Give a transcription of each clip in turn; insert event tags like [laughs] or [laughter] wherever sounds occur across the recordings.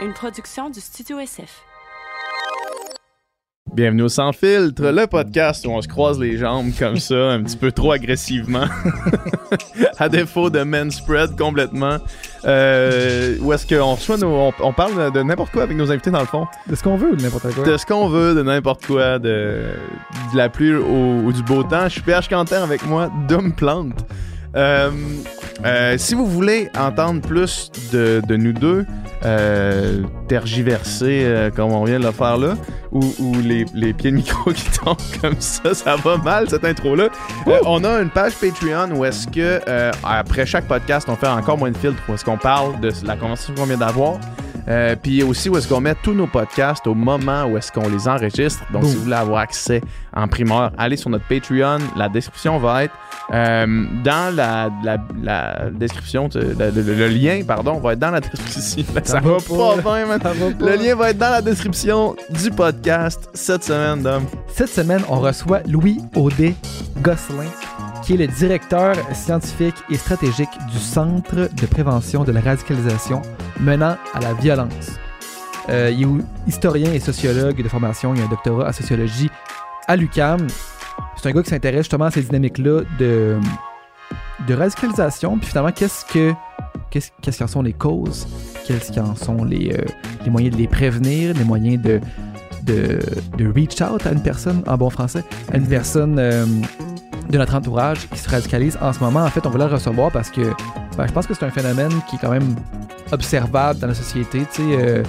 une production du Studio SF. Bienvenue au Sans Filtre, le podcast où on se croise les jambes comme ça, un petit peu trop agressivement, [laughs] à défaut de men spread complètement. Euh, où est-ce qu'on reçoit nos, on, on parle de n'importe quoi avec nos invités dans le fond, De ce qu'on veut ou de n'importe quoi. de ce qu'on veut, de n'importe quoi, de, de la pluie au, ou du beau temps. Je suis PH Quentin avec moi, Dom Plante. Euh, euh, si vous voulez entendre plus de, de nous deux euh, tergiverser euh, comme on vient de le faire là, ou, ou les, les pieds de micro [laughs] qui tombent comme ça, ça va mal cette intro-là. Euh, on a une page Patreon où est-ce que euh, après chaque podcast, on fait encore moins de filtres, où est-ce qu'on parle de la conversation qu'on vient d'avoir. Euh, puis aussi où est-ce qu'on met tous nos podcasts au moment où est-ce qu'on les enregistre. Donc Boom. si vous voulez avoir accès en primeur, allez sur notre Patreon. La description va être euh, dans la, la, la description, de- le, le- le lien, pardon, va être dans la description. Ça, va, pas bien, man. Ça va pas. Le lien va être dans la description du podcast cette semaine, Dom. Cette semaine, on reçoit Louis Audet Gosselin, qui est le directeur scientifique et stratégique du Centre de prévention de la radicalisation menant à la violence. Euh, il est historien et sociologue de formation. Il a un doctorat en sociologie à l'UCAM. C'est un gars qui s'intéresse justement à ces dynamiques-là de, de radicalisation. Puis finalement, qu'est-ce que qu'est-ce qu'en sont les causes? Qu'est-ce qu'en sont les, euh, les moyens de les prévenir Les moyens de, de, de reach out à une personne, en bon français, à une personne euh, de notre entourage qui se radicalise en ce moment. En fait, on voulait le recevoir parce que ben, je pense que c'est un phénomène qui est quand même observable dans la société. Euh,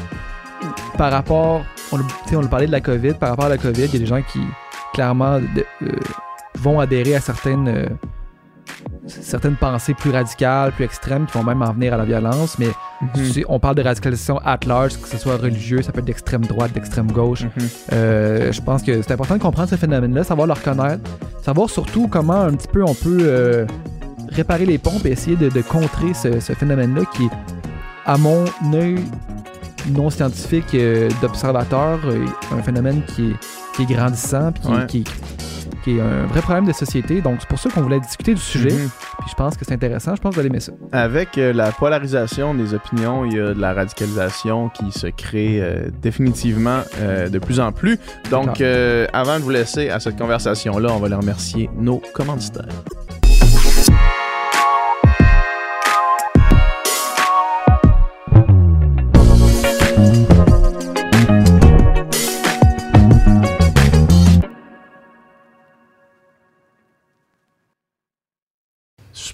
par rapport, on, on a parlé de la COVID, par rapport à la COVID, il y a des gens qui clairement euh, vont adhérer à certaines, euh, certaines pensées plus radicales, plus extrêmes, qui vont même en venir à la violence. Mais tu sais, on parle de radicalisation at large, que ce soit religieux, ça peut être d'extrême droite, d'extrême gauche. Euh, je pense que c'est important de comprendre ce phénomène-là, savoir le reconnaître, savoir surtout comment un petit peu on peut euh, réparer les pompes et essayer de, de contrer ce, ce phénomène-là qui est, à mon œil non scientifique euh, d'observateur, un phénomène qui est, qui est grandissant puis qui, Ouais. qui- qui est un vrai problème de société. Donc c'est pour ça qu'on voulait discuter du sujet. Mhm. Puis je pense que c'est intéressant. Je pense que vous allez aimer ça. Avec euh, la polarisation des opinions, il y a de la radicalisation qui se crée euh, définitivement euh, de plus en plus. Donc, avant de vous laisser à cette conversation-là, on va les remercier nos commanditaires.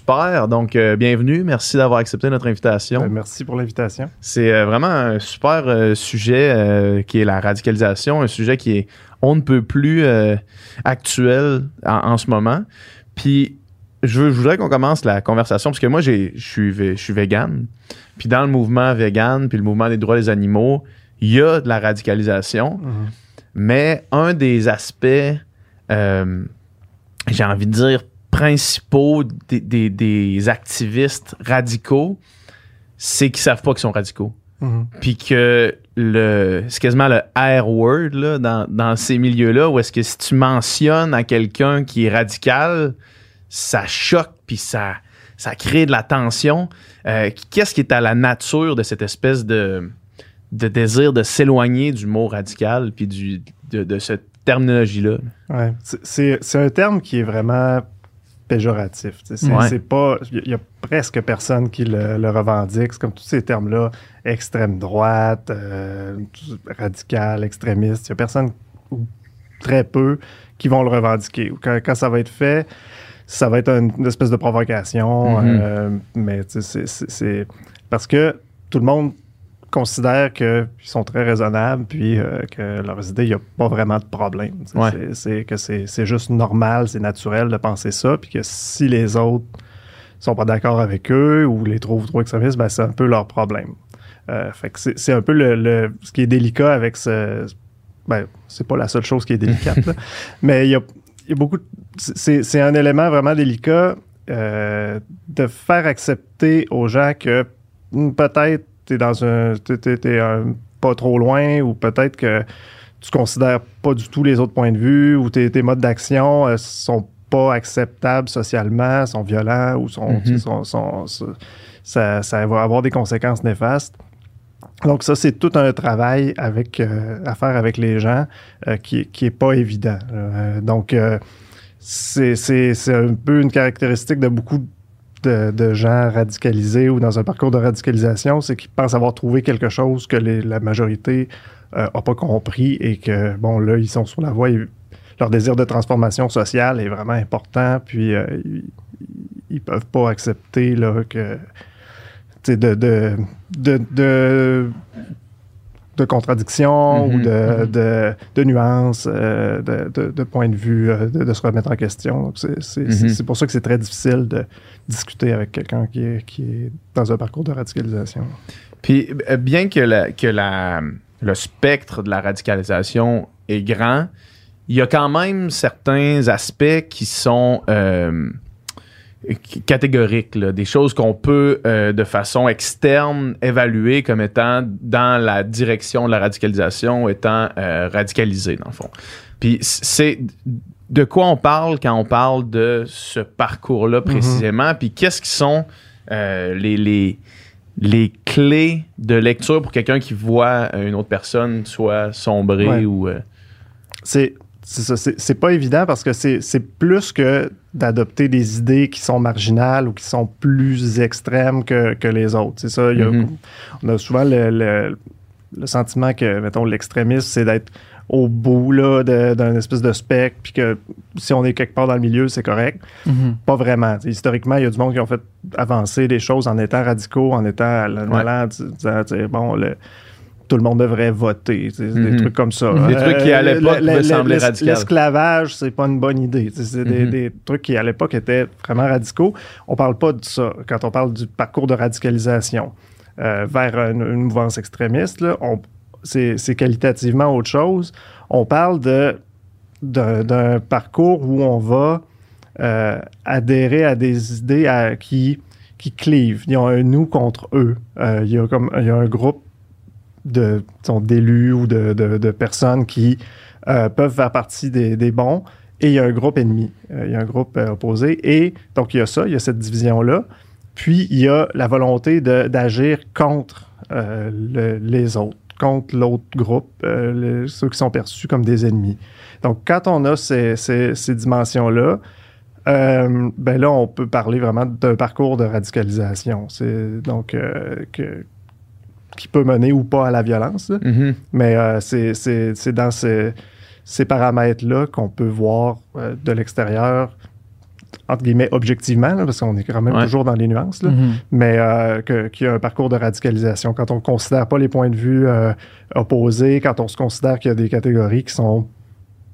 Super, donc euh, bienvenue, merci d'avoir accepté notre invitation. Ben, merci pour l'invitation. C'est euh, vraiment un super euh, sujet euh, qui est la radicalisation, un sujet qui est on ne peut plus euh, actuel en, en ce moment. Puis je, veux- je voudrais qu'on commence la conversation parce que moi je suis vé- je suis vegan. Puis dans le mouvement vegan, puis le mouvement des droits des animaux, il y a de la radicalisation, mais un des aspects, euh, j'ai envie de dire principaux des, des- des activistes radicaux, c'est qu'ils savent pas qu'ils sont radicaux Mhm. puis que le c'est quasiment le R word là, dans, dans ces milieux-là où est-ce que si tu mentionnes à quelqu'un qui est radical, ça choque puis ça ça crée de la tension. Euh, Qu'est-ce qui est à la nature de cette espèce de de désir de s'éloigner du mot radical puis du de, de cette terminologie-là? Ouais. C'est c'est un terme qui est vraiment péjoratif. C'est Ouais. pas. Il y, a presque personne qui le, le revendique. C'est comme tous ces termes-là, extrême droite, euh, radical, extrémiste. Il y a personne ou très peu qui vont le revendiquer. Quand, quand ça va être fait, ça va être une, une espèce de provocation. Mhm. euh, mais c'est- parce que tout le monde considère qu'ils sont très raisonnables, puis euh, que leurs idées, il n'y a pas vraiment de problème. Ouais. c'est- que c'est c'est juste normal, c'est naturel de penser ça, puis que si les autres sont pas d'accord avec eux ou les trouvent trop extrémistes, ben, c'est un peu leur problème. Euh, fait que c'est c'est un peu le, le- ce qui est délicat avec ce. Ben, c'est pas la seule chose qui est délicate, là. [laughs] mais il y a, y a beaucoup. de- C'est c'est un élément vraiment délicat euh, de faire accepter aux gens que hmm, peut-être t'es dans un. t'es- t'es- t'es un- pas trop loin ou peut-être que tu considères pas du tout les autres points de vue ou tes, tes modes d'action euh, sont pas acceptables socialement, sont violents ou sont, Mhm. sont- sont- sont- ça, ça va avoir des conséquences néfastes. Donc ça, c'est tout un travail avec, euh, à faire avec les gens euh, qui, qui est pas évident. Euh, donc, euh, c'est c'est- c'est un peu une caractéristique de beaucoup de, de gens radicalisés ou dans un parcours de radicalisation, c'est qu'ils pensent avoir trouvé quelque chose que la majorité n'a pas compris et que, bon, là, ils sont sur la voie. et leur désir de transformation sociale est vraiment important, puis euh, ils, ils peuvent pas accepter là, que de, de contradictions ou de, mhm. de, de nuances, euh, de, de, points de vue, euh, de, se remettre en question. C'est, c'est- c'est pour ça que c'est très difficile de discuter avec quelqu'un qui est, qui est dans un parcours de radicalisation. Puis, euh, bien que, la- que la, le spectre de la radicalisation est grand, il y a quand même certains aspects qui sont euh, catégoriques, là, des choses qu'on peut euh, de façon externe évaluer comme étant dans la direction de la radicalisation, étant euh, radicalisé, dans le fond. Puis c'est de quoi on parle quand on parle de ce parcours-là précisément, puis qu'est-ce qui sont euh, les, les, les clés de lecture pour quelqu'un qui voit une autre personne soit sombrer Ouais. ou... euh, C'est, c'est pas évident parce que c'est, c'est plus que d'adopter des idées qui sont marginales ou qui sont plus extrêmes que, que les autres. C'est ça, il y a- Mhm. on a souvent le, le- le sentiment que, mettons, l'extrémisme, c'est d'être au bout d'un espèce de spectre, puis que si on est quelque part dans le milieu, c'est correct. Mhm. Pas vraiment. T'sais, historiquement, il y a du monde qui ont fait avancer des choses en étant radicaux, en étant en Ouais. allant, disant, t'sais, bon, le- tout le monde devrait voter, t'sais, Mhm. des trucs comme ça. Mhm. Des trucs qui, à Euh, l'époque, l'es- radicaux. L'esclavage, c'est pas une bonne idée. C'est des, Mhm. des trucs qui, à l'époque, étaient vraiment radicaux. On parle pas de ça quand on parle du parcours de radicalisation euh, vers une, une mouvance extrémiste. c'est qualitativement autre chose. On parle de d'un parcours où on va euh, adhérer à des idées à- qui, qui clivent. Il y a un nous contre eux. Euh, il, y a comme, il y a un groupe de, d'élus ou de, de- personnes qui euh, peuvent faire partie des, des bons et il y a un groupe ennemi. Euh, il y a un groupe euh, opposé. Et donc, il y a ça, il y a cette division-là. Puis, il y a la volonté d'agir contre le- les autres, contre l'autre groupe, ceux qui sont perçus comme des ennemis. Donc, quand on a ces, ces- ces dimensions-là, ben là, on peut parler vraiment d'un parcours de radicalisation. C'est donc que, qui peut mener ou pas à la violence. mhm. Mais euh, c'est- dans ces, ces paramètres-là qu'on peut voir euh, de l'extérieur, entre guillemets, objectivement, là, parce qu'on est quand même Ouais. toujours dans les nuances, là, Mhm. mais euh, qu'il y a un parcours de radicalisation. Quand on ne considère pas les points de vue opposés, quand on se considère qu'il y a des catégories qui sont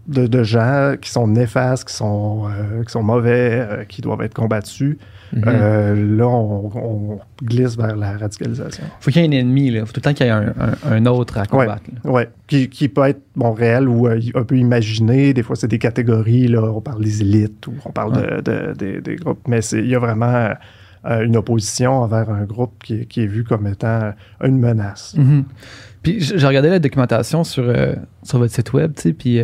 de, de gens qui sont néfastes, qui sont, euh, qui sont mauvais, euh, qui doivent être combattus, Mhm. euh, là, on, on glisse vers la radicalisation. Faut qu'il y ait un ennemi, là. Faut tout le temps qu'il y ait un, un- un autre à combattre. Oui, qui, qui peut être bon, réel ou un peu imaginé. Des fois, c'est des catégories. Là, on parle des élites ou on parle de, de- des- des groupes. Mais il y a vraiment une opposition envers un groupe qui, est- qui est vu comme étant une menace. Mhm. Puis j'ai regardé la documentation sur, sur votre site web, tu sais, puis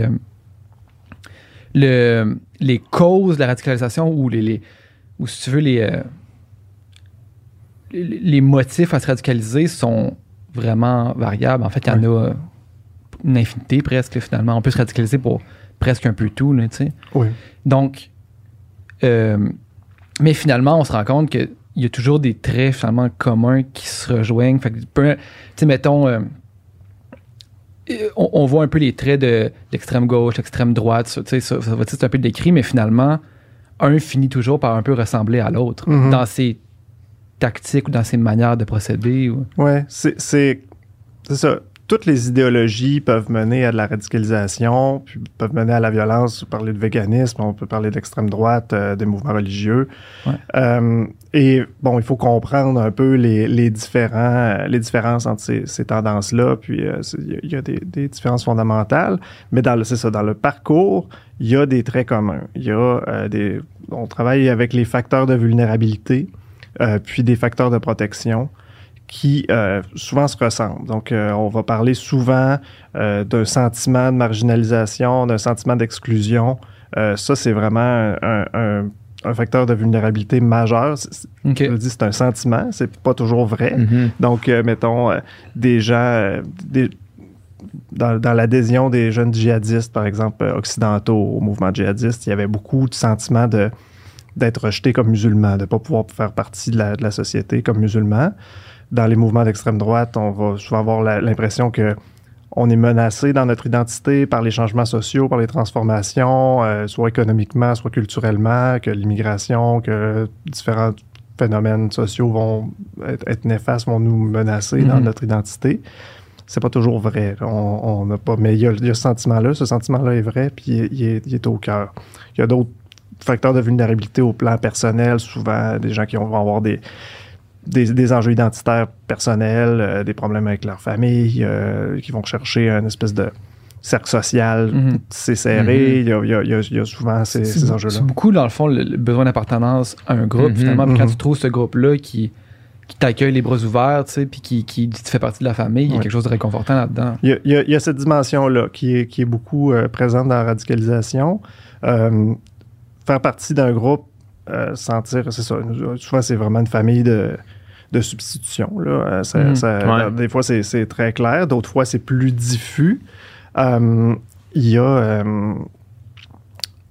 le, les causes de la radicalisation ou les, les- ou si tu veux les, euh, les, les motifs à se radicaliser sont vraiment variables. En fait, il y en a une infinité presque finalement. On peut se radicaliser pour presque un peu tout, tu sais. Oui. Donc, euh, mais finalement, on se rend compte qu'il y a toujours des traits finalement communs qui se rejoignent. Fait que, tu sais, mettons, euh, on, on voit un peu les traits de l'extrême gauche, l'extrême droite, ça, tu sais, ça, ça va être un peu décrit, mais finalement, un finit toujours par un peu ressembler à l'autre Mhm. dans ses tactiques ou dans ses manières de procéder. ou- Oui, c'est c'est- c'est ça. Toutes les idéologies peuvent mener à de la radicalisation, puis peuvent mener à la violence. On peut parler de véganisme, on peut parler d'extrême droite, euh, des mouvements religieux. Ouais. Euh, et bon, il faut comprendre un peu les, les différents, euh, les différences entre ces, ces tendances-là. Puis euh, c'est- il y a- il y, a des, des différences fondamentales, mais dans le, c'est ça, dans le parcours, il y a des traits communs. Il y a euh, des, on travaille avec les facteurs de vulnérabilité, euh, puis des facteurs de protection qui euh, souvent se ressemblent. Donc, euh, on va parler souvent euh, d'un sentiment de marginalisation, d'un sentiment d'exclusion. Ça, c'est vraiment un, un- un facteur de vulnérabilité majeur. C'est- OK. Je le dis, c'est un sentiment, c'est pas toujours vrai. Mhm. Donc, mettons, des gens, des- dans, dans l'adhésion des jeunes djihadistes, par exemple, occidentaux au mouvement djihadiste, il y avait beaucoup de sentiments de, d'être rejetés comme musulmans, de ne pas pouvoir faire partie de la, de la société comme musulmans. Dans les mouvements d'extrême droite, on va souvent avoir l'impression que on est menacé dans notre identité par les changements sociaux, par les transformations, euh, soit économiquement, soit culturellement, que l'immigration, que différents phénomènes sociaux vont être, être néfastes, vont nous menacer dans Mhm. notre identité. C'est pas toujours vrai. On n'a pas. Mais il y a, il y a ce sentiment-là. Ce sentiment-là est vrai, puis il est, il est- il est au cœur. Il y a d'autres facteurs de vulnérabilité au plan personnel, souvent des gens qui vont avoir des, des, des enjeux identitaires personnels, euh, des problèmes avec leur famille, euh, qui vont chercher un espèce de cercle social Mhm. c'est serré. Il y, a, il y a- il y a- il y a souvent ces, enjeux-là. C'est beaucoup, dans le fond, le, le besoin d'appartenance à un groupe, Mhm, finalement. Puis quand mhm. tu trouves ce groupe-là qui, qui t'accueille les bras ouverts, tu sais, puis qui, fais partie de la famille, il y a quelque chose de réconfortant là-dedans. Il y a, il y a- il y a cette dimension-là qui est, qui est beaucoup euh, présente dans la radicalisation. Euh, faire partie d'un groupe, euh, sentir, c'est ça, souvent c'est vraiment une famille de, de substitution. Là. Euh, ça- ça- Ouais. Des fois c'est, très clair, d'autres fois c'est plus diffus. Euh, il y a... euh,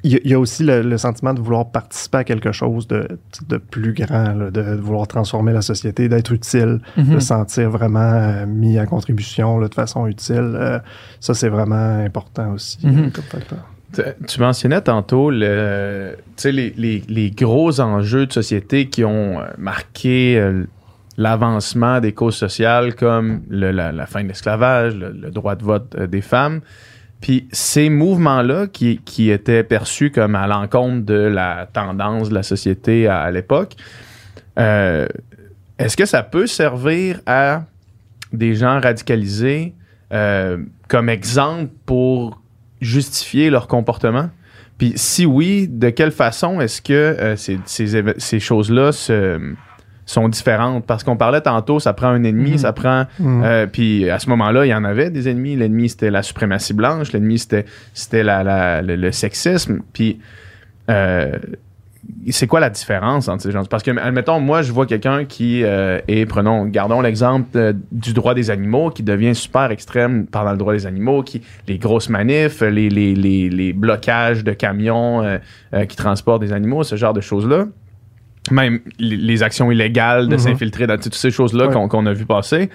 il y a- il y a aussi le, le sentiment de vouloir participer à quelque chose de, de plus grand, là, de vouloir transformer la société, d'être utile, de Mhm. se sentir vraiment euh, mis à contribution là, de façon utile. Euh, ça, c'est vraiment important aussi comme facteur. Tu- Tu mentionnais tantôt le, les, les- les gros enjeux de société qui ont marqué euh, l'avancement des causes sociales comme la, fin de l'esclavage, le, droit de vote euh, des femmes. Puis ces mouvements-là qui, étaient perçus comme à l'encontre de la tendance de la société à, l'époque, euh, est-ce que ça peut servir à des gens radicalisés euh, comme exemple pour justifier leur comportement? Puis si oui, de quelle façon est-ce que ces choses-là se- sont différentes? Parce qu'on parlait tantôt, ça prend un ennemi, Mhm. ça prend... Mhm. euh, puis à ce moment-là, il y en avait des ennemis. L'ennemi, c'était la suprématie blanche. L'ennemi, c'était, c'était la, la- le, le sexisme. Puis euh, c'est quoi la différence entre ces gens? Parce que, admettons, moi, je vois quelqu'un qui euh, est, prenons, gardons l'exemple euh, du droit des animaux, qui devient super extrême pendant le droit des animaux, qui les grosses manifs, les, les, les, les blocages de camions euh, qui transportent des animaux, ce genre de choses-là. Même les, actions illégales de Mhm. s'infiltrer dans toutes ces choses-là Ouais. qu'on, qu'on a vu passer.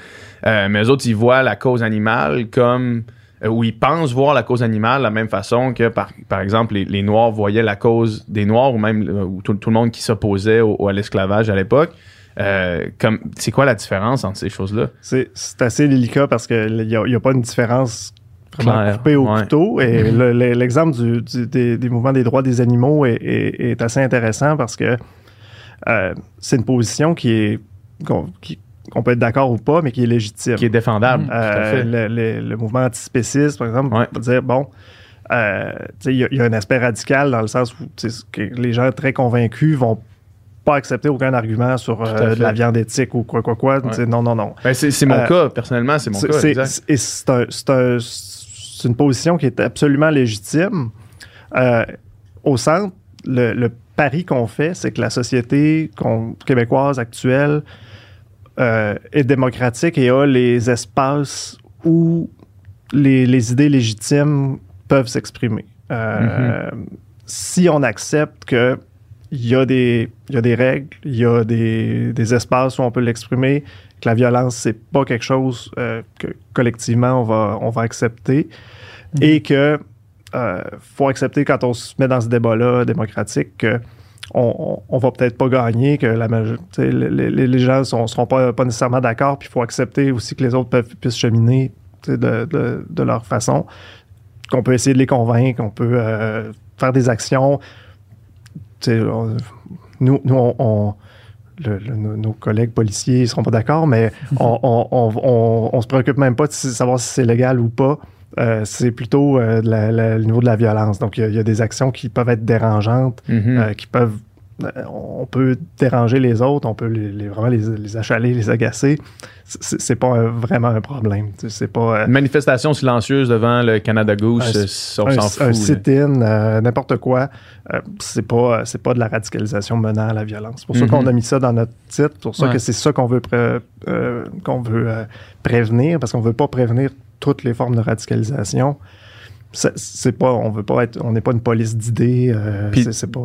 Euh, mais eux autres, ils voient la cause animale comme euh, où ils pensent voir la cause animale de la même façon que, par, par exemple, les, les Noirs voyaient la cause des Noirs ou même euh, ou tout, tout le monde qui s'opposait au, au- à l'esclavage à l'époque. Euh, comme, c'est quoi la différence entre ces choses-là? C'est, c'est assez délicat parce qu'il n'y a, il y a pas une différence vraiment Claire, coupée au ouais. couteau. Et Mhm. le- le- l'exemple du- du- des, des mouvements des droits des animaux est, est- est assez intéressant parce que euh, c'est une position qui est qu'on, peut être d'accord ou pas, mais qui est légitime. Qui est défendable. Euh, le, le- le mouvement antispéciste, par exemple, Ouais. va dire, bon, euh, il y, a- il y a un aspect radical dans le sens où que les gens très convaincus vont pas accepter aucun argument sur euh, de la viande éthique ou quoi, quoi, quoi. Ouais. Non, non, non. Ben, c'est, mon euh, cas, personnellement, c'est mon cas. exact. Et c'est un- c'est un- c'est une position qui est absolument légitime. Au centre, le, le pari qu'on fait, c'est que la société québécoise actuelle euh, est démocratique et a les espaces où les, les idées légitimes peuvent s'exprimer. Euh, Si on accepte que il y, a des, il y a des règles, il y a des, des espaces où on peut l'exprimer, que la violence, c'est pas quelque chose euh, que collectivement on va, on va accepter et que euh, faut accepter quand on se met dans ce débat-là démocratique que on, va peut-être pas gagner, que la les, les- gens ne seront pas, nécessairement d'accord, puis il faut accepter aussi que les autres peuvent, puissent cheminer de, leur façon, qu'on peut essayer de les convaincre, qu'on peut euh, faire des actions. Nous, nous, on, nos, collègues policiers ne seront pas d'accord, mais on, on, on, se préoccupe même pas de savoir si c'est légal ou pas. Euh, c'est plutôt euh, de la- la- le niveau de la violence. Donc, il y a- il y, a des actions qui peuvent être dérangeantes, Mhm. euh, qui peuvent euh, on peut déranger les autres, on peut les, les- vraiment les, les achaler, les agacer. C'est pas un- vraiment un problème. C'est pas Une manifestation silencieuse devant le Canada Goose, Un- on un, s'en un fout. là. sit-in, n'importe quoi. c'est pas c'est pas de la radicalisation menant à la violence. C'est pour ça Mhm. qu'on a mis ça dans notre titre. C'est pour ça Ouais. que c'est ça qu'on veut qu'on veut prévenir parce qu'on veut pas prévenir toutes les formes de radicalisation. C'est pas on veut pas être on n'est pas une police d'idées. euh,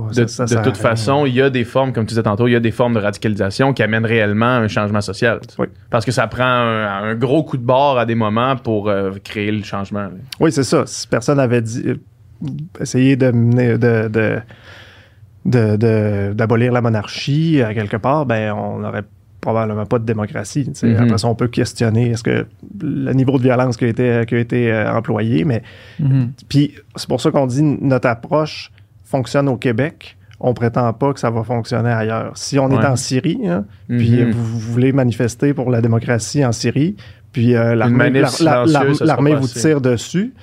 De, ça- de toute façon, il y a des formes, comme tu disais tantôt, il y a des formes de radicalisation qui amènent réellement un changement social. Oui. Parce que ça prend un, un gros coup de bord à des moments pour euh, créer le changement. là. Oui, c'est ça. Si personne avait dit euh, essayer de mener de, de, de- de- d'abolir la monarchie à quelque part, ben on n'aurait probablement pas de démocratie. Mhm. Après ça, on peut questionner est-ce que le niveau de violence qui a été, qui a été euh, employé, mais Mhm. puis c'est pour ça qu'on dit notre approche fonctionne au Québec. On prétend pas que ça va fonctionner ailleurs. Si on Ouais. est en Syrie, hein, puis Mhm. vous, vous voulez manifester pour la démocratie en Syrie, puis euh, l'armée, vous tire dessus,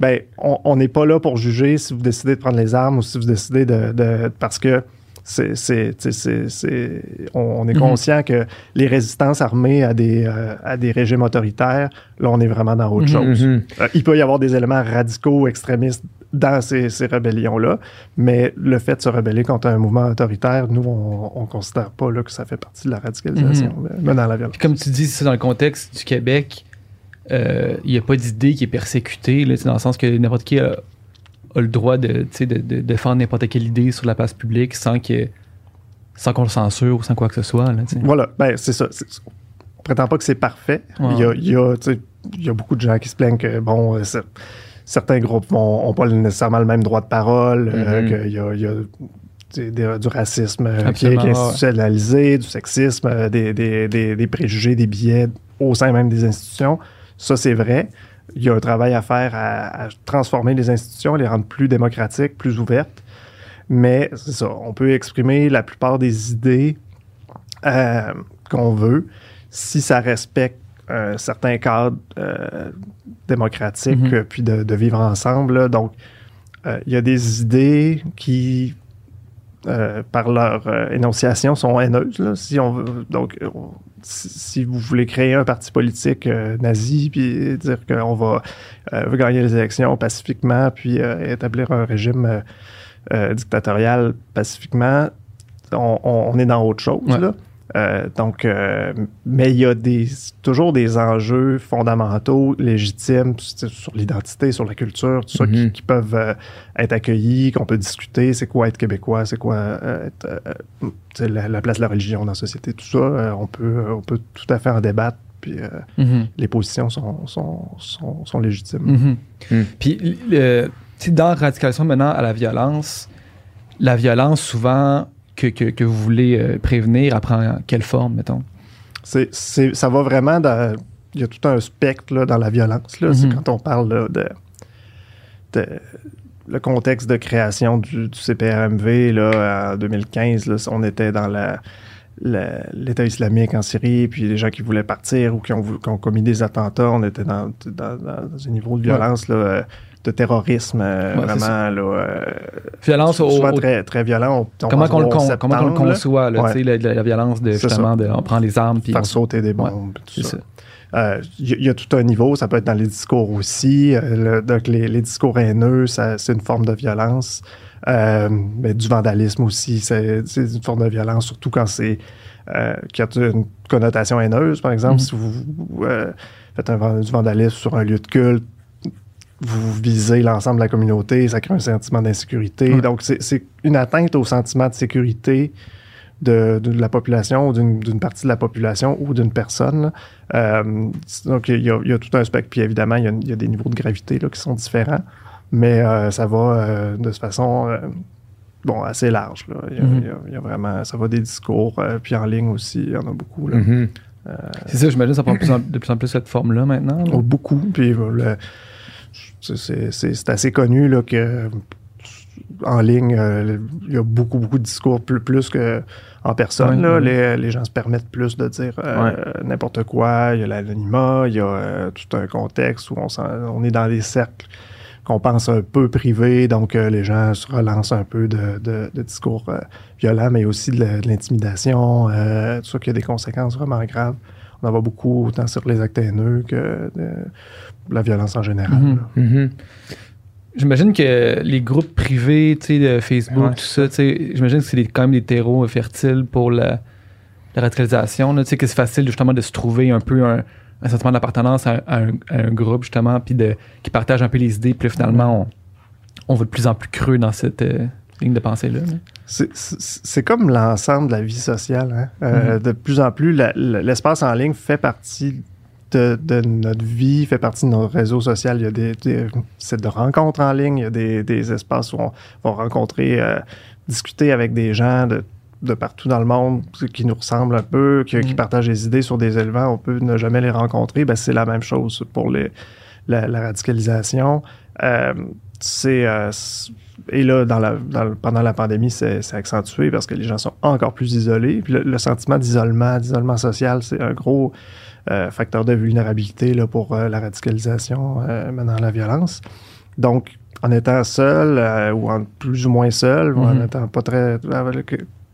ben on on n'est pas là pour juger si vous décidez de prendre les armes ou si vous décidez de, de- parce que c'est, c'est, c'est- on, on est Mhm. conscient que les résistances armées à des, euh, à des régimes autoritaires, là, on est vraiment dans autre Mhm. chose. Mhm. Euh, il peut y avoir des éléments radicaux, extrémistes dans ces, ces rébellions-là, mais le fait de se rebeller contre un mouvement autoritaire, nous, on ne considère pas là, que ça fait partie de la radicalisation, Mhm. menant à la violence. Comme tu dis, c'est dans le contexte du Québec, euh, il n'y a pas d'idée qui est persécutée, là, dans le sens que n'importe qui a, a le droit de, de, de défendre n'importe quelle idée sur la place publique sans, que, sans qu'on le censure ou sans quoi que ce soit. Là. Voilà, ben, c'est ça. On prétend pas que c'est parfait. Ouais. Il, y a, il, y a, il y a beaucoup de gens qui se plaignent que, bon, euh, certains groupes n'ont pas nécessairement le même droit de parole, euh, Mhm. qu'il y a, il y a, des- du racisme euh, qui est, ouais. institutionnalisé, du sexisme, des, des- des- des préjugés, des billets au sein même des institutions. Ça, c'est vrai. Il y a un travail à faire à, à transformer les institutions, les rendre plus démocratiques, plus ouvertes. Mais c'est ça, on peut exprimer la plupart des idées euh, qu'on veut si ça respecte un certain cadre euh, démocratique, Mhm. euh, puis de, de vivre ensemble. là. Donc, euh, il y a des idées qui, euh, par leur euh, énonciation, sont haineuses. là. Si on veut, donc, on- si, si vous voulez créer un parti politique euh, nazi, puis dire qu'on va euh, gagner les élections pacifiquement, puis euh, établir un régime dictatorial pacifiquement, on, on- on est dans autre chose. Ouais. là. Euh, donc, euh, mais il y a des, toujours des enjeux fondamentaux, légitimes sur l'identité, sur la culture, tout ça, qui, Mhm. qui peuvent euh, être accueillis, qu'on peut discuter. C'est quoi être québécois, c'est quoi euh, être, euh, la, la place de la religion dans la société, tout ça. euh, on, peut, on peut tout à fait en débattre, puis euh, Mhm. les positions sont, sont, sont, sont légitimes. Mhm. Puis, dans radicalisation menant à la violence, la violence, souvent, que, que, que vous voulez euh, prévenir, elle prend quelle forme, mettons? C'est, c'est- ça va vraiment dans. Il y a tout un spectre là, dans la violence. Là. C'est Mhm. quand on parle là, de, de- le contexte de création du, du CPRMV là, en 2015. Là, on était dans la, la- l'État islamique en Syrie, puis les gens qui voulaient partir ou qui ont, voulu- qui ont commis des attentats. On était dans, dans, dans un niveau de violence, là, euh, de terrorisme, euh, Ouais, vraiment. Là, euh, Violence au, au- très, très violent. On- on comment qu'on le, au con- 11 comment qu'on le conçoit, là, Ouais. la, violence de justement, de, on prend les armes, puis faire on- sauter des bombes, tout c'est ça. ça. Euh, Il y, a- il y a tout un niveau, ça peut être dans les discours aussi. le- donc, les, les discours haineux, c'est une forme de violence. Mais du vandalisme aussi, c'est une forme de violence, surtout quand c'est qui a une connotation haineuse. Par exemple, Mhm. si vous, faites un, du vandalisme sur un lieu de culte, vous visez l'ensemble de la communauté, ça crée un sentiment d'insécurité. Ouais. Donc, c'est une atteinte au sentiment de sécurité de, de la population ou d'une partie de la population ou d'une personne. Euh, donc, il y, a, il y a tout un spectre. Puis évidemment, il y a, il y a des niveaux de gravité là, qui sont différents. Mais euh, ça va euh, de façon euh, bon, assez large. là. Il, y a, il y a- il y a vraiment, ça va des discours. euh, puis en ligne aussi, il y en a beaucoup. Là. Mhm. C'est ça, j'imagine, ça prend de plus en- de plus en plus cette forme-là maintenant. là? Oh, beaucoup. Puis euh, le- c'est- assez connu là, que en ligne, euh, il y a beaucoup, beaucoup de discours plus, plus que en personne. Là. Les, les gens se permettent plus de dire euh, n'importe quoi. Il y a l'anonymat, il y a euh, tout un contexte où on, est dans des cercles qu'on pense un peu privé, donc les gens se relancent un peu de, de, de discours violents, mais aussi de, de l'intimidation, tout ça qui a des conséquences vraiment graves. On en voit beaucoup autant sur les actes haineux que la violence en général. Mhm. Mhm. J'imagine que les groupes privés, tu sais, de Facebook, Ouais, tout ça, tu sais, j'imagine que c'est quand même des terreaux fertiles pour la, la radicalisation. Tu sais, que c'est facile justement de se trouver un peu un, un sentiment d'appartenance à, à un, à un groupe, justement, puis de, qui partage un peu les idées. Puis finalement, on, on va de plus en plus creux dans cette euh, ligne de pensée-là. là. C'est- comme l'ensemble de la vie sociale. hein. Euh, Mhm. De plus en plus, l'espace en ligne fait partie de, de notre vie, fait partie de notre réseau social. Il y a des, des sites de rencontres en ligne, il y a des, des espaces où on va rencontrer, euh, discuter avec des gens de, de partout dans le monde qui nous ressemblent un peu, qui, qui Mhm. partagent des idées sur des éléments. On peut ne jamais les rencontrer. Ben, c'est la même chose pour les, la, la radicalisation. Euh, c'est euh, et là dans la, dans le- pendant la pandémie c'est accentué parce que les gens sont encore plus isolés puis le, le sentiment d'isolement d'isolement social c'est un gros facteur de vulnérabilité là, pour euh, la radicalisation euh, menant à la violence donc en étant seul euh, ou en plus ou moins seul ou en Mhm. étant pas très